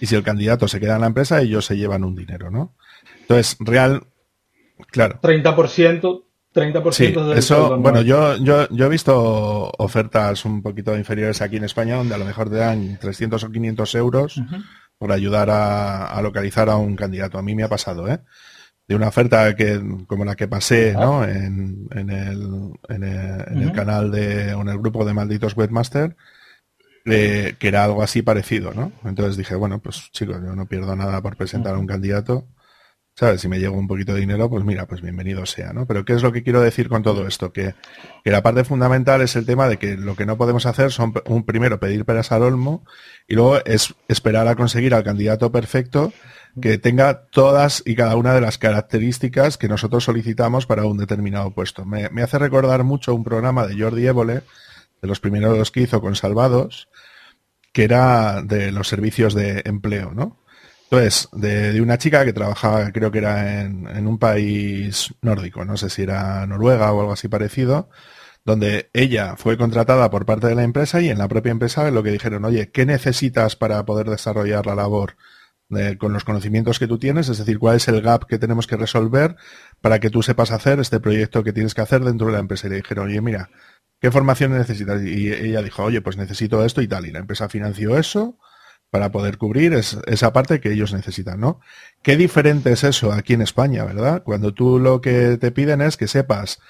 y si el candidato se queda en la empresa, ellos se llevan un dinero, ¿no? Entonces, real, Claro. 30%, 30% sí, eso, bueno, yo, yo, yo he visto ofertas un poquito inferiores aquí en España donde a lo mejor te dan 300 o 500 euros por ayudar a, localizar a un candidato. A mí me ha pasado, ¿eh? De una oferta que, como la que pasé, ¿no? En, en, el, en, el, canal de, o en el grupo de malditos webmaster, eh, que era algo así parecido, ¿no? Entonces dije, bueno, pues chicos, yo no pierdo nada por presentar a un candidato ¿Sabes? Si me llega un poquito de dinero, pues mira, pues bienvenido sea, ¿no? Pero ¿qué es lo que quiero decir con todo esto? Que, la parte fundamental es el tema de que lo que no podemos hacer son, un primero, pedir peras al olmo y luego es esperar a conseguir al candidato perfecto que tenga todas y cada una de las características que nosotros solicitamos para un determinado puesto. Me, me hace recordar mucho un programa de Jordi Évole, de los primeros que hizo con Salvados, que era de los servicios de empleo, ¿no? Entonces, de, una chica que trabajaba, creo que era en, un país nórdico, no sé si era Noruega o algo así parecido, donde ella fue contratada por parte de la empresa y en la propia empresa lo que dijeron, oye, ¿qué necesitas para poder desarrollar la labor con los conocimientos que tú tienes? Es decir, ¿cuál es el gap que tenemos que resolver para que tú sepas hacer este proyecto que tienes que hacer dentro de la empresa? Y le dijeron, oye, mira, ¿qué formación necesitas? Y ella dijo, oye, pues necesito esto y tal. Y la empresa financió eso para poder cubrir esa parte que ellos necesitan, ¿no? Qué diferente es eso aquí en España, ¿verdad? Cuando tú lo que te piden es que sepas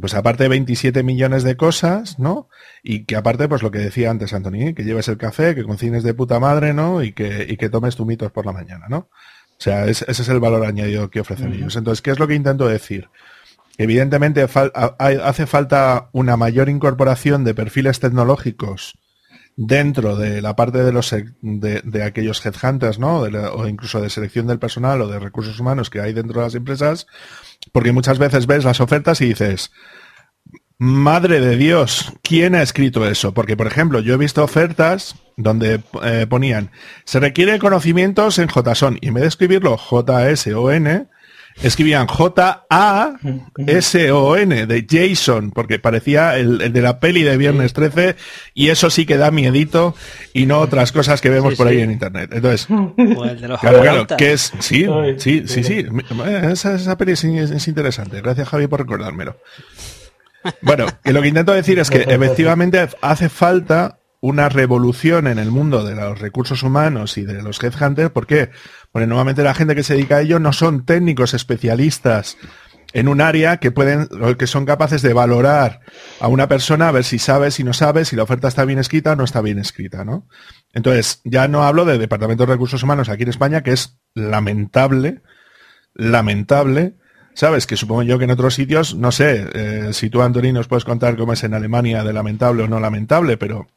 pues aparte de 27 millones de cosas, ¿no? Y que aparte, pues lo que decía antes Anthony, que lleves el café, que cocines de puta madre, ¿no? Y que, y que tomes tu mitos por la mañana, ¿no? O sea, ese es el valor añadido que ofrecen ellos. Entonces, ¿qué es lo que intento decir? Evidentemente hace falta una mayor incorporación de perfiles tecnológicos dentro de la parte de los de, aquellos headhunters, ¿no? o incluso de selección del personal o de recursos humanos que hay dentro de las empresas, porque muchas veces ves las ofertas y dices, madre de Dios, ¿quién ha escrito eso? Porque, por ejemplo, yo he visto ofertas donde eh, ponían, se requiere conocimientos en JSON, y en vez de escribirlo J-S-O-N, escribían J-A-S-O-N de Jason, porque parecía el, de la peli de Viernes 13, y eso sí que da miedito y no otras cosas que vemos por ahí en internet. Entonces, (laughs) claro, claro, que es, sí, sí, sí, sí, esa, esa peli es, es interesante. Gracias Javi por recordármelo. Bueno, que lo que intento decir es que efectivamente hace falta una revolución en el mundo de los recursos humanos y de los headhunters. ¿Por qué? Porque normalmente la gente que se dedica a ello no son técnicos especialistas en un área que pueden, que son capaces de valorar a una persona a ver si sabe, si no sabe, si la oferta está bien escrita o no está bien escrita, ¿no? Entonces, ya no hablo de Departamento de Recursos Humanos aquí en España, que es lamentable, lamentable, ¿sabes? Que supongo yo que en otros sitios, no sé, eh, si tú, Antonio, nos puedes contar cómo es en Alemania de lamentable o no lamentable, pero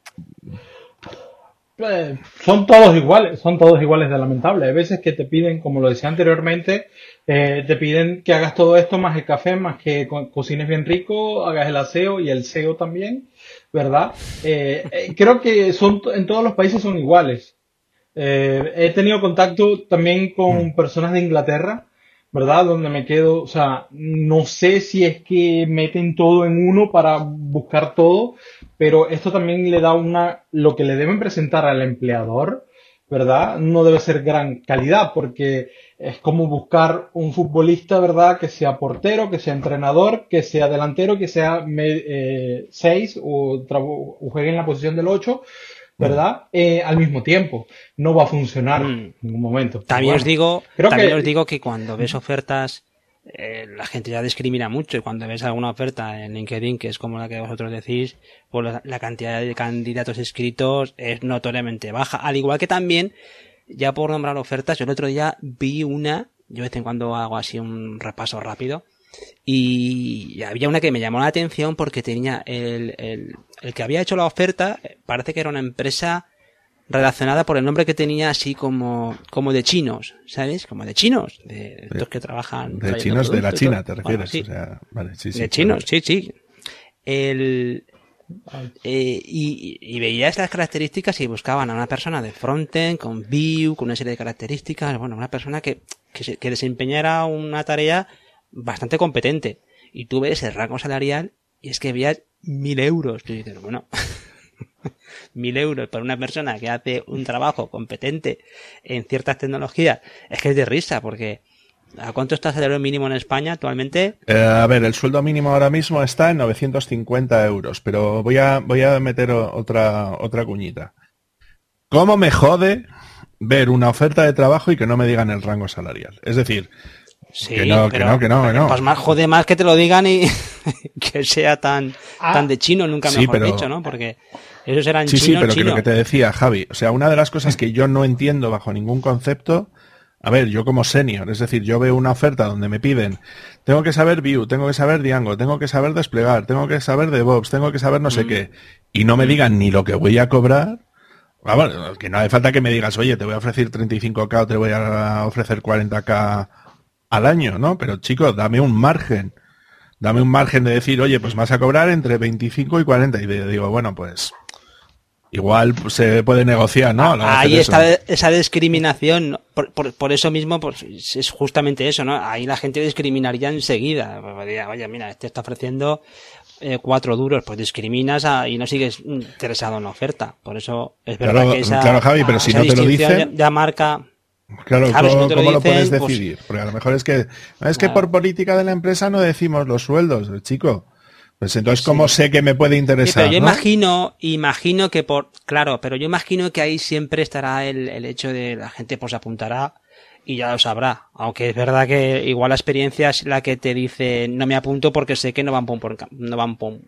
pues, son todos iguales, son todos iguales de lamentable. Hay veces que te piden, como lo decía anteriormente, eh, te piden que hagas todo esto más el café, más que cocines bien rico, hagas el aseo y el SEO también, ¿verdad? Eh, eh, creo que son en todos los países son iguales. he tenido contacto también con mm. personas de Inglaterra, ¿verdad? Donde me quedo, o sea, no sé si es que meten todo en uno para buscar todo, pero esto también le da una, lo que le deben presentar al empleador, ¿verdad? No debe ser gran calidad porque es como buscar un futbolista, ¿verdad? Que sea portero, que sea entrenador, que sea delantero, que sea 6 eh, o, juegue en la posición del 8, ¿verdad? Eh, al mismo tiempo. No va a funcionar mm. en ningún momento. También os digo, también os digo que cuando ves ofertas eh, la gente ya discrimina mucho y cuando ves alguna oferta en LinkedIn, que es como la que vosotros decís, pues la, cantidad de candidatos escritos es notoriamente baja. Al igual que también, ya por nombrar ofertas, yo el otro día vi una, yo de vez en cuando hago así un repaso rápido, y había una que me llamó la atención porque tenía el, el, el que había hecho la oferta, parece que era una empresa relacionada por el nombre que tenía así como, como de chinos, ¿sabes? Como de chinos, de estos que trabajan. De chinos de la China, te refieres. de chinos, sí, sí. El, eh, y, y, veía estas características y buscaban a una persona de frontend, con view, con una serie de características, bueno, una persona que, que, que desempeñara una tarea bastante competente. Y tú ves el rango salarial y es que había mil euros. Y dices, bueno, (laughs) mil euros para una persona que hace un trabajo competente en ciertas tecnologías, es que es de risa, porque ¿a cuánto está el salario mínimo en España actualmente? Eh, a ver, el sueldo mínimo ahora mismo está en 950 euros, pero voy a, voy a meter otra, otra cuñita. ¿Cómo me jode ver una oferta de trabajo y que no me digan el rango salarial? Es decir, que no, que no, que no, que no. Pues más jode más que te lo digan y (laughs) que sea tan, ah. tan de chino, nunca mejor dicho, ¿no? Porque esos eran Sí, sí, pero que lo que te decía, Javi, o sea, una de las cosas que yo no entiendo bajo ningún concepto, a ver, yo como senior, es decir, yo veo una oferta donde me piden, tengo que saber Vue, tengo que saber Django, tengo que saber desplegar, tengo que saber DevOps, tengo que saber no sé mm. qué, y no me digan ni lo que voy a cobrar, ah, que no hace falta que me digas, oye, te voy a ofrecer 35k o te voy a ofrecer 40k al año, ¿no? Pero chicos, dame un margen. Dame un margen de decir, oye, pues vas a cobrar entre 25 y 40. Y digo, bueno, pues igual se puede negociar, ¿no? Ahí está esa discriminación. Por, eso mismo, pues es justamente eso, ¿no? Ahí la gente discriminaría enseguida. Oye, mira, este está ofreciendo eh, cuatro duros, pues discriminas y no sigues interesado en la oferta. Por eso es verdad que esa, claro, Javi, pero si no te lo dice, ya marca Claro, ¿cómo, lo, puedes pues decidir? Porque a lo mejor es que es que por política de la empresa no decimos los sueldos, chico. Pues entonces, ¿cómo sé que me puede interesar? pero yo imagino, imagino que por, claro, pero yo imagino que ahí siempre estará el, el hecho de la gente pues apuntará y ya lo sabrá. Aunque es verdad que igual la experiencia es la que te dice no me apunto porque sé que no van por, no van por,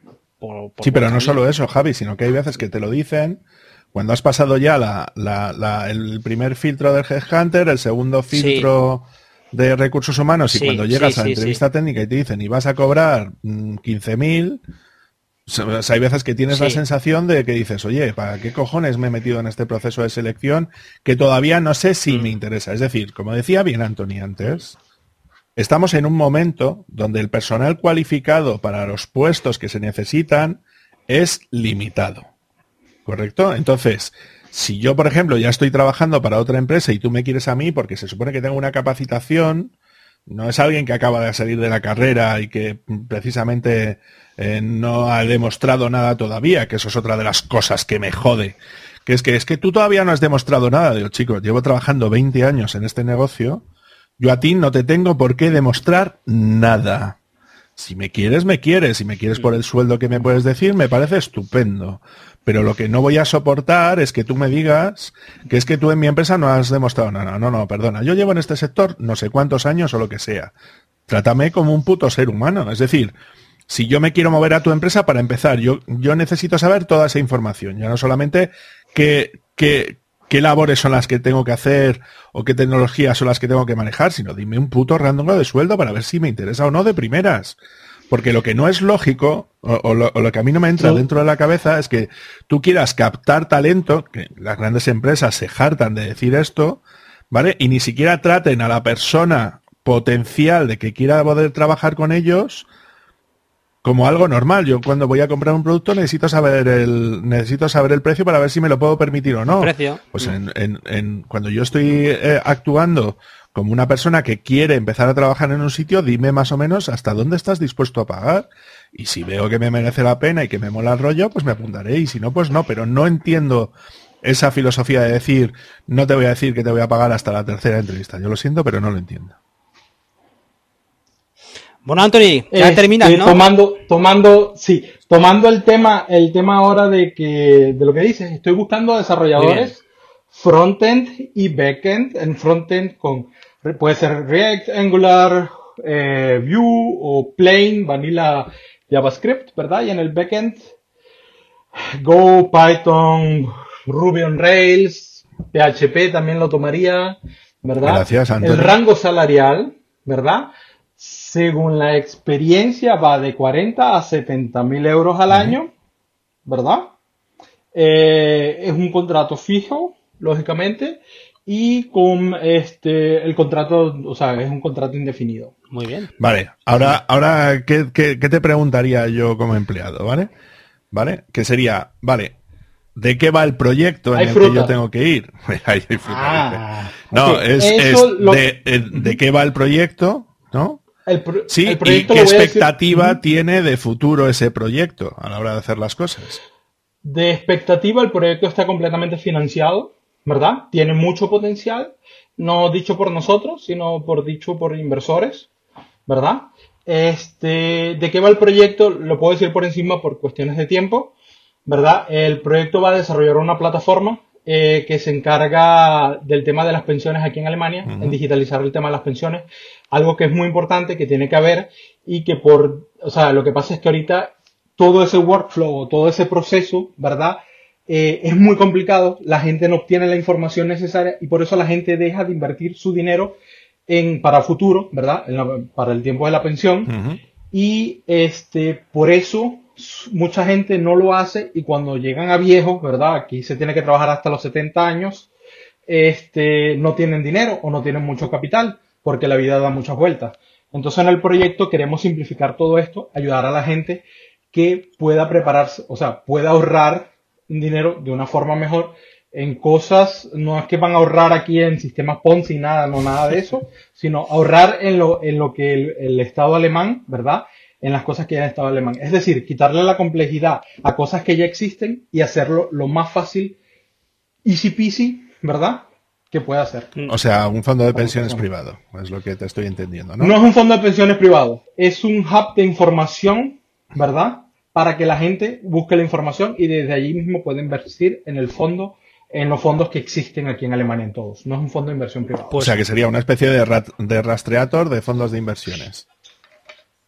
Sí, pero no solo eso, Javi, sino que hay veces que te lo dicen cuando has pasado ya la, el primer filtro del Headhunter, el segundo filtro de recursos humanos y cuando llegas a la entrevista técnica y te dicen y vas a cobrar 15.000, mm, hay veces que tienes la sensación de que dices, oye, ¿para qué cojones me he metido en este proceso de selección que todavía no sé si me mm. interesa? Es decir, como decía bien Anthony antes, estamos en un momento donde el personal cualificado para los puestos que se necesitan es limitado. ¿Correcto? Entonces, si yo, por ejemplo, ya estoy trabajando para otra empresa y tú me quieres a mí porque se supone que tengo una capacitación, no es alguien que acaba de salir de la carrera y que precisamente eh, no ha demostrado nada todavía, que eso es otra de las cosas que me jode. Que es que es que tú todavía no has demostrado nada. Digo, chicos, llevo trabajando 20 años en este negocio. Yo a ti no te tengo por qué demostrar nada. Si me quieres, me quieres. Si me quieres por el sueldo que me puedes decir, me parece estupendo. Pero lo que no voy a soportar es que tú me digas que es que tú en mi empresa no has demostrado nada. No, no, perdona. Yo llevo en este sector no sé cuántos años o lo que sea. Trátame como un puto ser humano. Es decir, si yo me quiero mover a tu empresa, para empezar, yo, yo necesito saber toda esa información. Ya no solamente qué, qué, qué labores son las que tengo que hacer o qué tecnologías son las que tengo que manejar, sino dime un puto random de sueldo para ver si me interesa o no de primeras. Porque lo que no es lógico, o, lo, que a mí no me entra dentro de la cabeza, es que tú quieras captar talento, que las grandes empresas se hartan de decir esto, ¿vale? Y ni siquiera traten a la persona potencial de que quiera poder trabajar con ellos como algo normal. Yo cuando voy a comprar un producto necesito saber el necesito saber el precio para ver si me lo puedo permitir o no. Precio. Pues en, en, cuando yo estoy eh, actuando como una persona que quiere empezar a trabajar en un sitio, dime más o menos hasta dónde estás dispuesto a pagar. Y si veo que me merece la pena y que me mola el rollo, pues me apuntaré. Y si no, pues no. Pero no entiendo esa filosofía de decir, no te voy a decir que te voy a pagar hasta la tercera entrevista. Yo lo siento, pero no lo entiendo. Bueno, Anthony, ya eh, terminas, ¿no? Tomando, tomando, sí, tomando el tema, el tema ahora de que, de lo que dices, estoy buscando desarrolladores frontend y backend. En frontend con puede ser React, Angular, eh, Vue o Plain, Vanilla JavaScript, ¿verdad? Y en el backend, Go, Python, Ruby on Rails, PHP también lo tomaría, ¿verdad? Gracias, El rango salarial, ¿verdad? Según la experiencia va de 40 a 70 mil euros al año, ¿verdad? Eh, es un contrato fijo, lógicamente, y con este el contrato, o sea, es un contrato indefinido. Muy bien. Vale, ahora, ahora ¿qué, qué, te preguntaría yo como empleado, ¿vale? ¿Vale? Que sería, vale, ¿de qué va el proyecto en el que yo tengo que ir? (laughs) Ah, no, es, de, qué va el proyecto, ¿no? sí, y qué expectativa tiene de futuro ese proyecto a la hora de hacer las cosas. De expectativa, el proyecto está completamente financiado ¿verdad? Tiene mucho potencial, no dicho por nosotros, sino por dicho por inversores, ¿verdad? Este, ¿de qué va el proyecto? Lo puedo decir por encima por cuestiones de tiempo, ¿verdad? El proyecto va a desarrollar una plataforma eh, que se encarga del tema de las pensiones aquí en Alemania, en digitalizar el tema de las pensiones, algo que es muy importante, que tiene que haber y que por, o sea, lo que pasa es que ahorita todo ese workflow, todo ese proceso, ¿verdad? Eh, es muy complicado, la gente no obtiene la información necesaria y por eso la gente deja de invertir su dinero en, para futuro, ¿verdad? para el tiempo de la pensión. Y este, por eso mucha gente no lo hace y cuando llegan a viejos, ¿verdad? Aquí se tiene que trabajar hasta los 70 años, este, no tienen dinero o no tienen mucho capital porque la vida da muchas vueltas. Entonces en el proyecto queremos simplificar todo esto, ayudar a la gente que pueda prepararse, o sea, pueda ahorrar dinero de una forma mejor en cosas, no es que van a ahorrar aquí en sistemas Ponzi, nada, no nada de eso, (laughs) sino ahorrar en lo, en lo que el, Estado alemán, ¿verdad? En las cosas que ya el Estado alemán. Es decir, quitarle la complejidad a cosas que ya existen y hacerlo lo más fácil, easy peasy, ¿verdad? Que pueda hacer. O sea, un fondo de pensiones privado, es lo que te estoy entendiendo, ¿no? No es un fondo de pensiones privado, es un hub de información, ¿verdad? Para que la gente busque la información y desde allí mismo puede invertir en el fondo en los fondos que existen aquí en Alemania en todos. No es un fondo de inversión privado. o sea que sería una especie de, de rastreator de fondos de inversiones.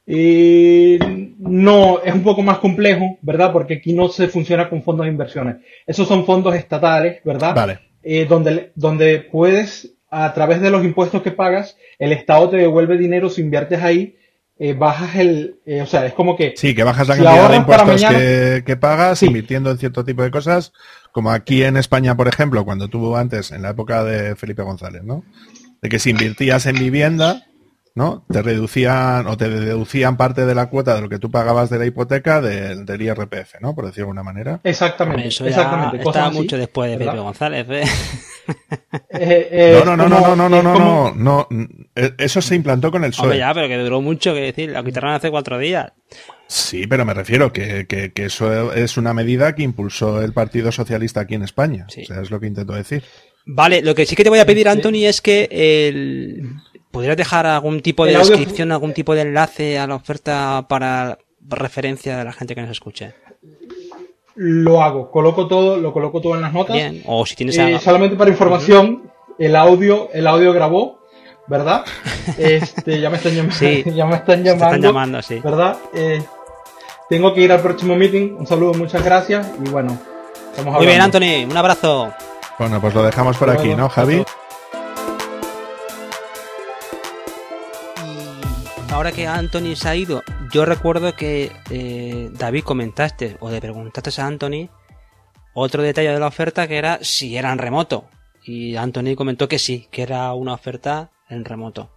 Y no, es un poco más complejo, ¿verdad? Porque aquí no se funciona con fondos de inversiones. Esos son fondos estatales, ¿verdad? Vale. Eh, donde, donde puedes, a través de los impuestos que pagas, el Estado te devuelve dinero si inviertes ahí, eh, bajas el, eh, o sea, es como que... Sí, que bajas la cantidad de impuestos que, pagas invirtiendo en cierto tipo de cosas, como aquí en España, por ejemplo, cuando tuvo antes, en la época de Felipe González, ¿no? De que si invirtías en vivienda, ¿no? Te reducían o te deducían parte de la cuota de lo que tú pagabas de la hipoteca del, del IRPF, ¿no? Por decirlo de alguna manera. Exactamente. Eso ya exactamente. Mucho después de ¿verdad? González, ¿eh? (laughs) Eh, ¿eh? No, no, no, no, no, no, no, no, eh, Eso se implantó con el PSOE. Hombre, ya, pero que duró mucho, que decir, lo quitaron hace cuatro días. Sí, pero me refiero que, que, eso es una medida que impulsó el Partido Socialista aquí en España. Sí. O sea, es lo que intento decir. Vale, lo que sí que te voy a pedir, Anthony, es que el, ¿Podrías dejar algún tipo de descripción, algún tipo de enlace a la oferta para referencia de la gente que nos escuche? Lo hago, coloco todo, lo coloco todo en las notas. Bien, o si tienes eh, Solamente para información, el audio, el audio grabó, ¿verdad? (laughs) Este, ya me están llamando, sí, (laughs) ya me están llamando, llamando sí. ¿verdad? Eh, tengo que ir al próximo meeting. Un saludo, muchas gracias y bueno, estamos Muy bien, Anthony, un abrazo. Bueno, pues lo dejamos por aquí, ¿no, Javi? Ahora que Anthony se ha ido, yo recuerdo que eh, David comentaste o le preguntaste a Anthony otro detalle de la oferta que era si era en remoto. Y Anthony comentó que sí, que era una oferta en remoto.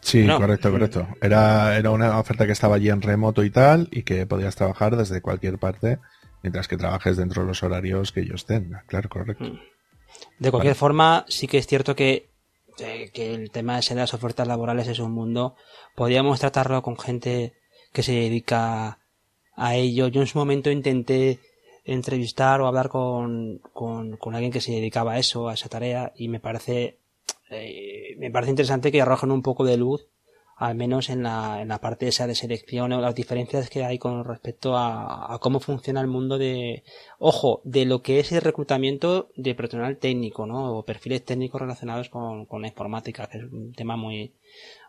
Sí, correcto, correcto. Era, era una oferta que estaba allí en remoto y tal, y que podías trabajar desde cualquier parte, mientras que trabajes dentro de los horarios que ellos tengan. Claro, correcto. Mm. De cualquier forma, sí que es cierto que que el tema de las ofertas laborales es un mundo, podríamos tratarlo con gente que se dedica a ello. Yo en su momento intenté entrevistar o hablar con, con, alguien que se dedicaba a eso, a esa tarea, y me parece, eh, me parece interesante que arrojen un poco de luz al menos en la, en la parte esa de selección o las diferencias que hay con respecto a, cómo funciona el mundo de, ojo, de lo que es el reclutamiento de personal técnico, ¿no? O perfiles técnicos relacionados con, con la informática, que es un tema muy,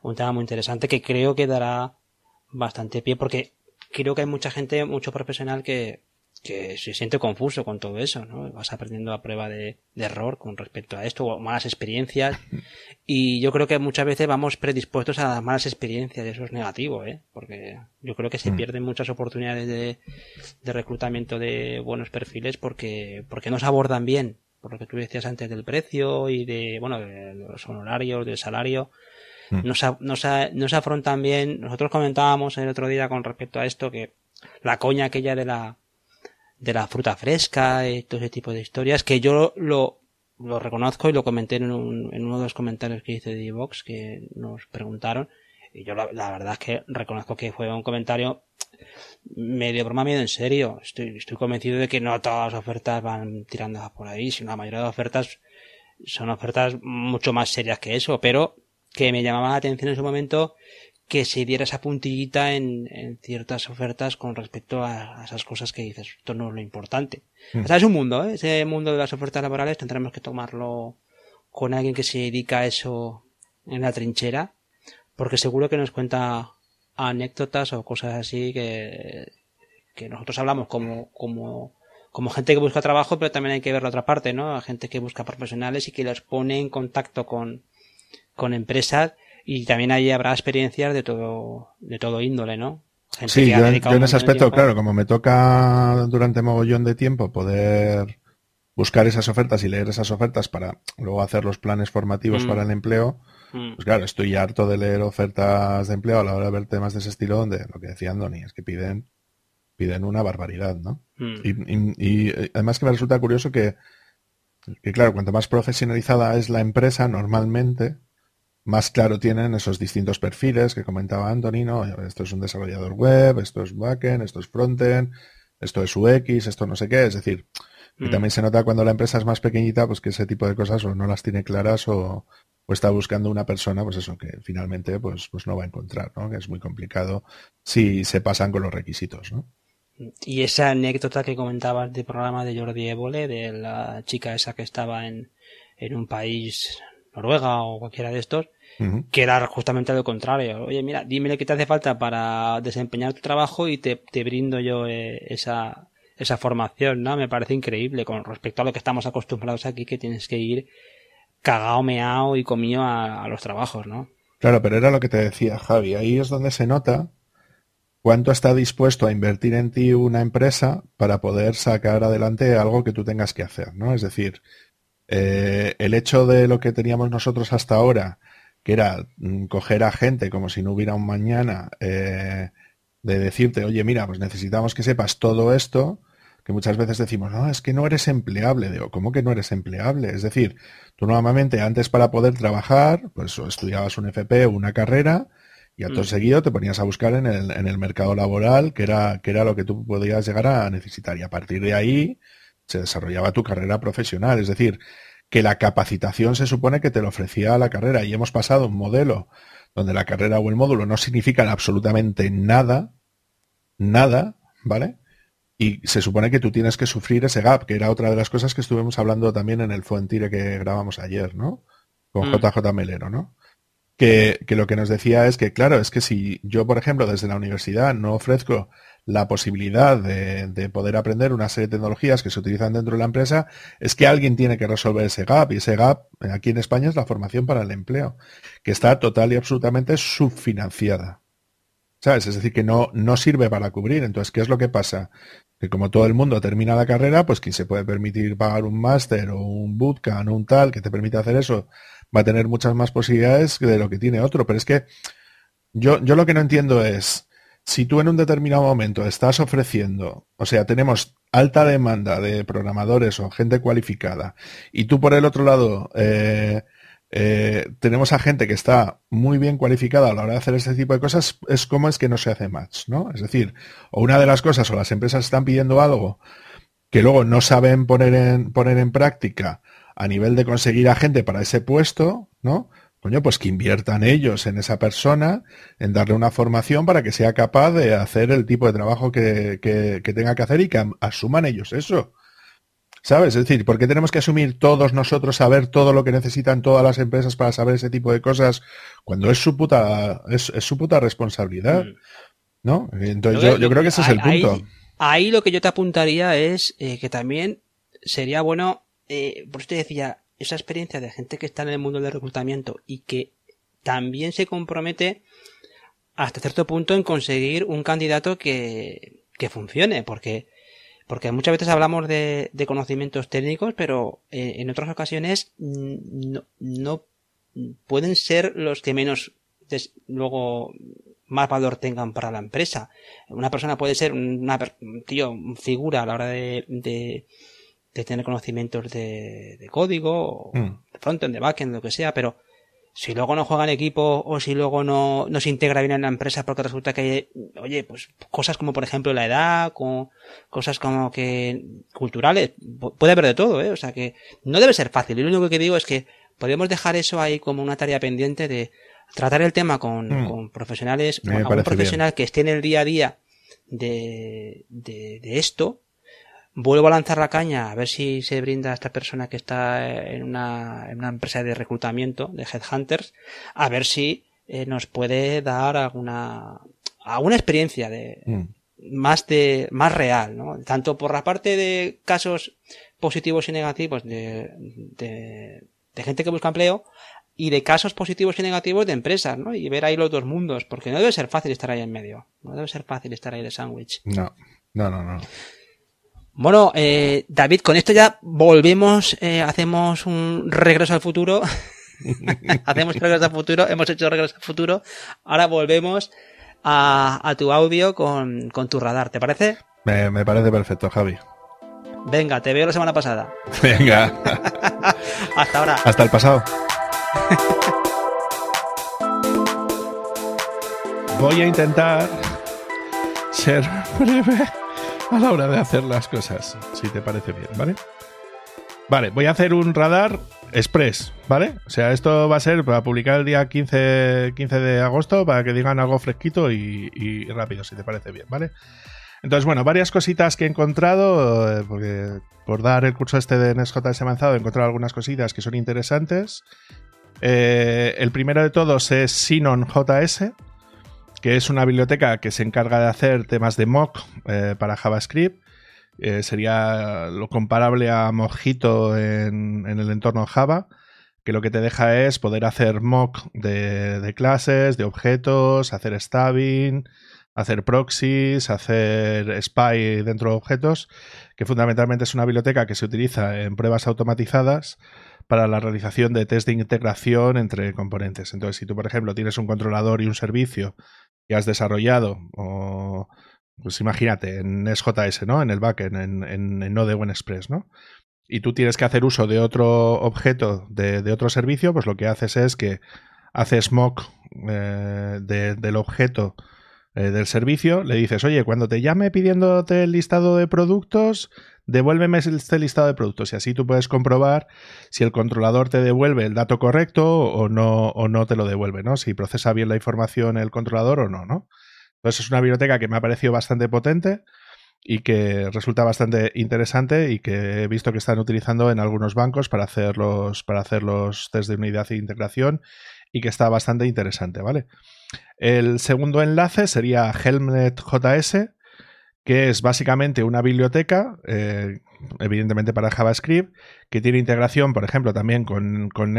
un tema muy interesante que creo que dará bastante pie porque creo que hay mucha gente, mucho profesional que, que se siente confuso con todo eso, ¿no? Vas aprendiendo a prueba de, error con respecto a esto, o malas experiencias, (laughs) y yo creo que muchas veces vamos predispuestos a malas experiencias, y eso es negativo, ¿eh? Porque yo creo que se mm. pierden muchas oportunidades de, de reclutamiento de buenos perfiles porque, porque no se abordan bien, por lo que tú decías antes del precio y de, bueno, de los honorarios, del salario, mm. no, se, no, se, no se afrontan bien. Nosotros comentábamos el otro día con respecto a esto que la coña aquella de la de la fruta fresca y todo ese tipo de historias que yo lo, lo reconozco y lo comenté en, en uno de los comentarios que hice de Vox que nos preguntaron y yo la, verdad es que reconozco que fue un comentario medio broma, medio en serio. Estoy, estoy convencido de que no todas las ofertas van tirando por ahí, sino la mayoría de ofertas son ofertas mucho más serias que eso, pero que me llamaba la atención en su momento que se diera esa puntillita en, en ciertas ofertas con respecto a, esas cosas que dices, esto no es lo importante. Mm. O sea, es un mundo, ¿eh? ese mundo de las ofertas laborales tendremos que tomarlo con alguien que se dedica a eso en la trinchera, porque seguro que nos cuenta anécdotas o cosas así que, que nosotros hablamos como, como, como gente que busca trabajo, pero también hay que ver la otra parte, ¿no? A gente que busca profesionales y que los pone en contacto con, con empresas y también ahí habrá experiencias de todo, de todo índole, ¿no? sí, yo, en ese aspecto, claro, como me toca durante mogollón de tiempo poder buscar esas ofertas y leer esas ofertas para luego hacer los planes formativos mm. para el empleo, mm. pues claro, estoy harto de leer ofertas de empleo a la hora de ver temas de ese estilo donde lo que decía Andoni es que piden piden una barbaridad, ¿no? Mm. Y, y, además que me resulta curioso que, que, claro, cuanto más profesionalizada es la empresa normalmente, más claro tienen esos distintos perfiles que comentaba Antonino. Esto es un desarrollador web, esto es backend, esto es frontend, esto es UX, esto no sé qué. Es decir, y mm. también se nota cuando la empresa es más pequeñita, pues que ese tipo de cosas o no las tiene claras o, está buscando una persona, pues eso, que finalmente pues, pues no va a encontrar, ¿no? Que es muy complicado si se pasan con los requisitos, ¿no? Y esa anécdota que comentabas del programa de Jordi Évole, de la chica esa que estaba en, en un país, Noruega o cualquiera de estos, que era justamente lo contrario. Oye, mira, dime que te hace falta para desempeñar tu trabajo y te, te brindo yo eh, esa, esa formación, ¿no? Me parece increíble con respecto a lo que estamos acostumbrados aquí, que tienes que ir cagao, meao y comido a, a los trabajos, ¿no? Claro, pero era lo que te decía Javi. Ahí es donde se nota cuánto está dispuesto a invertir en ti una empresa para poder sacar adelante algo que tú tengas que hacer, ¿no? Es decir, eh, el hecho de lo que teníamos nosotros hasta ahora, que era mm, coger a gente como si no hubiera un mañana, eh, de decirte, oye, mira, pues necesitamos que sepas todo esto, que muchas veces decimos, no, es que no eres empleable. Digo, ¿cómo que no eres empleable? Es decir, tú normalmente antes para poder trabajar, pues estudiabas un FP o una carrera y a todo mm. seguido te ponías a buscar en el, en el mercado laboral, que era, que era lo que tú podías llegar a necesitar. Y a partir de ahí se desarrollaba tu carrera profesional. Es decir, que la capacitación se supone que te lo ofrecía la carrera y hemos pasado un modelo donde la carrera o el módulo no significan absolutamente nada, nada, ¿vale? Y se supone que tú tienes que sufrir ese gap, que era otra de las cosas que estuvimos hablando también en el Fuentire que grabamos ayer, ¿no? Con JJ mm. Melero, ¿no? Que, que, lo que nos decía es que, claro, es que si yo, por ejemplo, desde la universidad no ofrezco la posibilidad de, de, poder aprender una serie de tecnologías que se utilizan dentro de la empresa, es que alguien tiene que resolver ese gap. Y ese gap aquí en España es la formación para el empleo, que está total y absolutamente subfinanciada. ¿Sabes? Es decir, que no, no sirve para cubrir. Entonces, ¿qué es lo que pasa? Que como todo el mundo termina la carrera, pues quien se puede permitir pagar un máster o un bootcamp o un tal que te permita hacer eso, va a tener muchas más posibilidades de lo que tiene otro. Pero es que yo, yo lo que no entiendo es, si tú en un determinado momento estás ofreciendo, o sea, tenemos alta demanda de programadores o gente cualificada, y tú por el otro lado eh, eh, tenemos a gente que está muy bien cualificada a la hora de hacer este tipo de cosas, es como es que no se hace match, ¿no? Es decir, o una de las cosas, o las empresas están pidiendo algo que luego no saben poner en, poner en práctica a nivel de conseguir a gente para ese puesto, ¿no? Coño, pues que inviertan ellos en esa persona, en darle una formación para que sea capaz de hacer el tipo de trabajo que, que, que tenga que hacer y que asuman ellos eso. ¿Sabes? Es decir, ¿por qué tenemos que asumir todos nosotros saber todo lo que necesitan todas las empresas para saber ese tipo de cosas cuando es su puta, es, es su puta responsabilidad? Mm. ¿No? Entonces yo, yo, creo que ese es el punto. Ahí, ahí, lo que yo te apuntaría es eh, que también sería bueno, eh, por eso te decía, esa experiencia de gente que está en el mundo del reclutamiento y que también se compromete hasta cierto punto en conseguir un candidato que, que funcione, porque, porque muchas veces hablamos de, conocimientos técnicos, pero eh, en otras ocasiones no, pueden ser los que menos luego más valor tengan para la empresa. Una persona puede ser una tío, figura a la hora de de tener conocimientos de, de código, mm. de frontend, de backend, lo que sea, pero si luego no juega en equipo o si luego no, no se integra bien en la empresa porque resulta que, oye, pues cosas como por ejemplo la edad, como, cosas como que culturales, puede haber de todo, ¿eh? O sea que no debe ser fácil. Y lo único que digo es que podemos dejar eso ahí como una tarea pendiente de tratar el tema con, mm. con profesionales, con algún profesional bien. que esté en el día a día de, de, de esto Vuelvo a lanzar la caña a ver si se brinda a esta persona que está en una, en una empresa de reclutamiento de headhunters, a ver si eh, nos puede dar alguna, alguna experiencia de, mm. más de, más real, ¿no? Tanto por la parte de casos positivos y negativos de, de, de gente que busca empleo, y de casos positivos y negativos de empresas, ¿no? Y ver ahí los dos mundos, porque no debe ser fácil estar ahí en medio, no debe ser fácil estar ahí de sándwich. No, no, no, no. Bueno, eh, David, con esto ya volvemos, eh, hacemos un regreso al futuro. (laughs) hacemos regreso al futuro, hemos hecho regreso al futuro. Ahora volvemos a, a tu audio con, con, tu radar, ¿te parece? Me, me, parece perfecto, Javi. Venga, te veo la semana pasada. (laughs) Venga. (laughs) Hasta ahora. Hasta el pasado. Voy a intentar ser breve a la hora de hacer las cosas, si te parece bien, ¿vale? Vale, voy a hacer un radar express, ¿vale? O sea, esto va a ser para publicar el día 15, 15 de agosto para que digan algo fresquito y, rápido, si te parece bien, ¿vale? Entonces, bueno, varias cositas que he encontrado, eh, porque por dar el curso este de NestJS avanzado he encontrado algunas cositas que son interesantes. Eh, el primero de todos es SynonJS, que es una biblioteca que se encarga de hacer temas de mock eh, para JavaScript. sería lo comparable a Mojito en, el entorno Java, que lo que te deja es poder hacer mock de, de clases, de objetos, hacer stabbing, hacer proxies, hacer spy dentro de objetos, que fundamentalmente es una biblioteca que se utiliza en pruebas automatizadas para la realización de test de integración entre componentes. Entonces, si tú, por ejemplo, tienes un controlador y un servicio que has desarrollado, o pues imagínate, en SJS, ¿no? En el backend, en, en, Node en Express, ¿no? Y tú tienes que hacer uso de otro objeto de, de otro servicio, pues lo que haces es que haces mock eh, del objeto eh, del servicio, le dices, oye, cuando te llame pidiéndote el listado de productos, devuélveme este listado de productos. Y así tú puedes comprobar si el controlador te devuelve el dato correcto o no, o no te lo devuelve, ¿no? Si procesa bien la información el controlador o no, ¿no? Entonces es una biblioteca que me ha parecido bastante potente y que resulta bastante interesante y que he visto que están utilizando en algunos bancos para hacer los, para hacer los test de unidad e integración y que está bastante interesante, ¿vale? El segundo enlace sería HelmNet.js, que es básicamente una biblioteca, eh, evidentemente para JavaScript, que tiene integración, por ejemplo, también con, con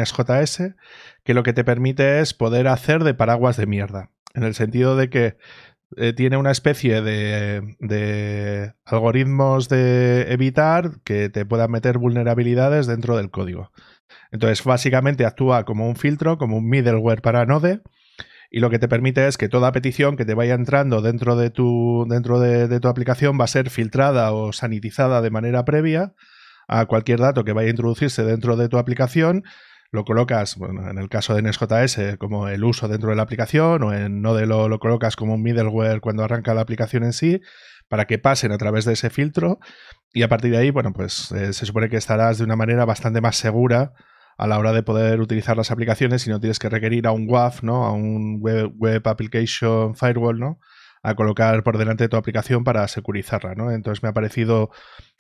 que lo que te permite es poder hacer de paraguas de mierda, en el sentido de que eh, tiene una especie de, de, algoritmos de evitar que te puedan meter vulnerabilidades dentro del código. Entonces, básicamente actúa como un filtro, como un middleware para Node, y lo que te permite es que toda petición que te vaya entrando dentro de tu, dentro de, tu aplicación va a ser filtrada o sanitizada de manera previa a cualquier dato que vaya a introducirse dentro de tu aplicación. Lo colocas, bueno, en el caso de NSJS, como el uso dentro de la aplicación, o en Node lo, lo colocas como un middleware cuando arranca la aplicación en sí, para que pasen a través de ese filtro. Y a partir de ahí, bueno, pues eh, se supone que estarás de una manera bastante más segura a la hora de poder utilizar las aplicaciones y no tienes que requerir a un WAF, ¿no? A un web, Application Firewall, ¿no? A colocar por delante de tu aplicación para securizarla, ¿no? Entonces me ha parecido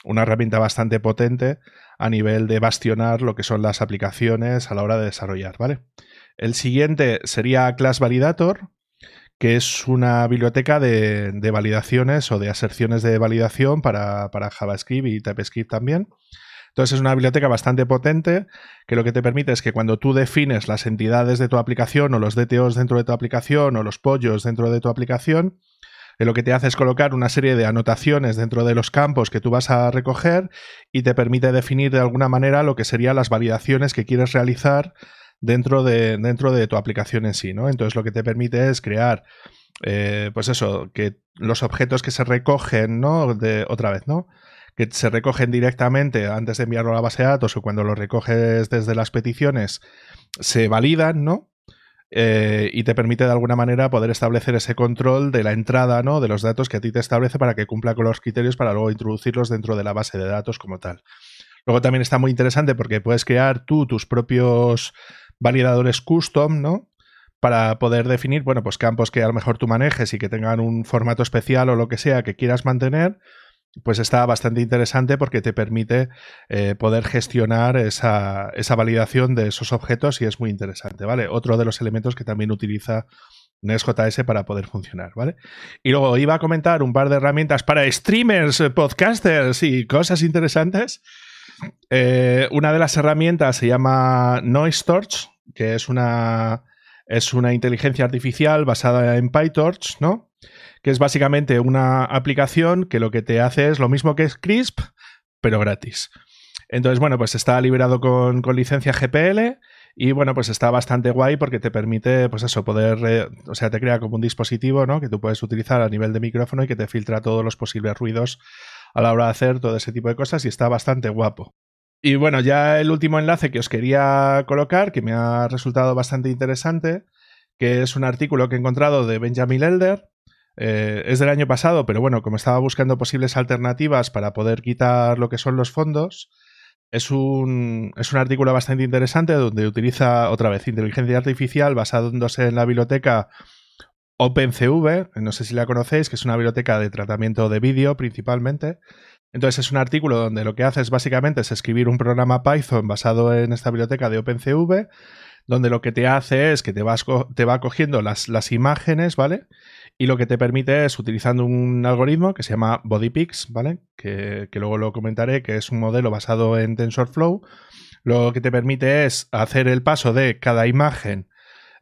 una herramienta bastante potente a nivel de bastionar lo que son las aplicaciones a la hora de desarrollar, ¿vale? El siguiente sería Class Validator, que es una biblioteca de, validaciones o de aserciones de validación para, para JavaScript y TypeScript también. Entonces es una biblioteca bastante potente que lo que te permite es que cuando tú defines las entidades de tu aplicación o los DTOs dentro de tu aplicación o los pollos dentro de tu aplicación, eh, lo que te hace es colocar una serie de anotaciones dentro de los campos que tú vas a recoger y te permite definir de alguna manera lo que serían las validaciones que quieres realizar dentro de, dentro de tu aplicación en sí, ¿no? Entonces lo que te permite es crear, eh, pues eso, que los objetos que se recogen, ¿no? De, otra vez, ¿no? Que se recogen directamente antes de enviarlo a la base de datos o cuando lo recoges desde las peticiones, se validan, ¿no? Eh, y te permite de alguna manera poder establecer ese control de la entrada ¿no? de los datos que a ti te establece para que cumpla con los criterios para luego introducirlos dentro de la base de datos como tal. Luego también está muy interesante porque puedes crear tú tus propios validadores custom, ¿no? Para poder definir, bueno, pues campos que a lo mejor tú manejes y que tengan un formato especial o lo que sea que quieras mantener pues está bastante interesante porque te permite eh, poder gestionar esa, validación de esos objetos y es muy interesante, ¿vale? Otro de los elementos que también utiliza NestJS para poder funcionar, ¿vale? Y luego iba a comentar un par de herramientas para streamers, podcasters y cosas interesantes. Eh, una de las herramientas se llama Noise Torch, que es una, es una inteligencia artificial basada en PyTorch, ¿no? Que es básicamente una aplicación que lo que te hace es lo mismo que es Crisp, pero gratis. Entonces, bueno, pues está liberado con, licencia GPL y bueno, pues está bastante guay porque te permite, pues eso, poder, o sea, te crea como un dispositivo, ¿no? Que tú puedes utilizar a nivel de micrófono y que te filtra todos los posibles ruidos a la hora de hacer todo ese tipo de cosas y está bastante guapo. Y bueno, ya el último enlace que os quería colocar, que me ha resultado bastante interesante, que es un artículo que he encontrado de Benjamin Elder, eh, es del año pasado, pero bueno, como estaba buscando posibles alternativas para poder quitar lo que son los fondos, es un, es un artículo bastante interesante donde utiliza otra vez inteligencia artificial basándose en la biblioteca OpenCV, no sé si la conocéis, que es una biblioteca de tratamiento de vídeo principalmente. Entonces es un artículo donde lo que haces básicamente es escribir un programa Python basado en esta biblioteca de OpenCV, donde lo que te hace es que te, vas te va cogiendo las, las imágenes, ¿vale? Y lo que te permite es, utilizando un algoritmo que se llama BodyPix, ¿vale? Que, que, luego lo comentaré, que es un modelo basado en TensorFlow, lo que te permite es hacer el paso de cada imagen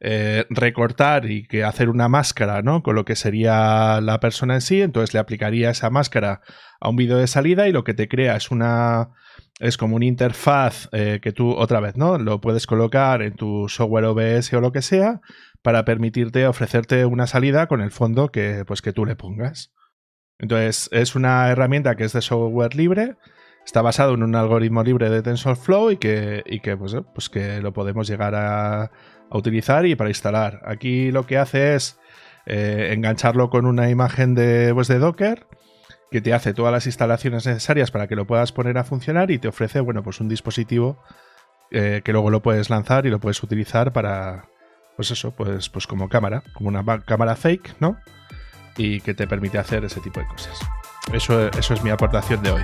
eh, recortar y que hacer una máscara, ¿no? Con lo que sería la persona en sí. Entonces le aplicaría esa máscara a un vídeo de salida y lo que te crea es una. Es como una interfaz eh, que tú, otra vez, ¿no? Lo puedes colocar en tu software OBS o lo que sea para permitirte ofrecerte una salida con el fondo que, pues, que tú le pongas. Entonces, es una herramienta que es de software libre, está basado en un algoritmo libre de TensorFlow y que, y que, pues, pues que lo podemos llegar a, utilizar y para instalar. Aquí lo que hace es eh, engancharlo con una imagen de, pues, de Docker que te hace todas las instalaciones necesarias para que lo puedas poner a funcionar y te ofrece, bueno, pues un dispositivo eh, que luego lo puedes lanzar y lo puedes utilizar para, pues eso, pues, pues como cámara, como una cámara fake, ¿no? Y que te permite hacer ese tipo de cosas. Eso, eso es mi aportación de hoy.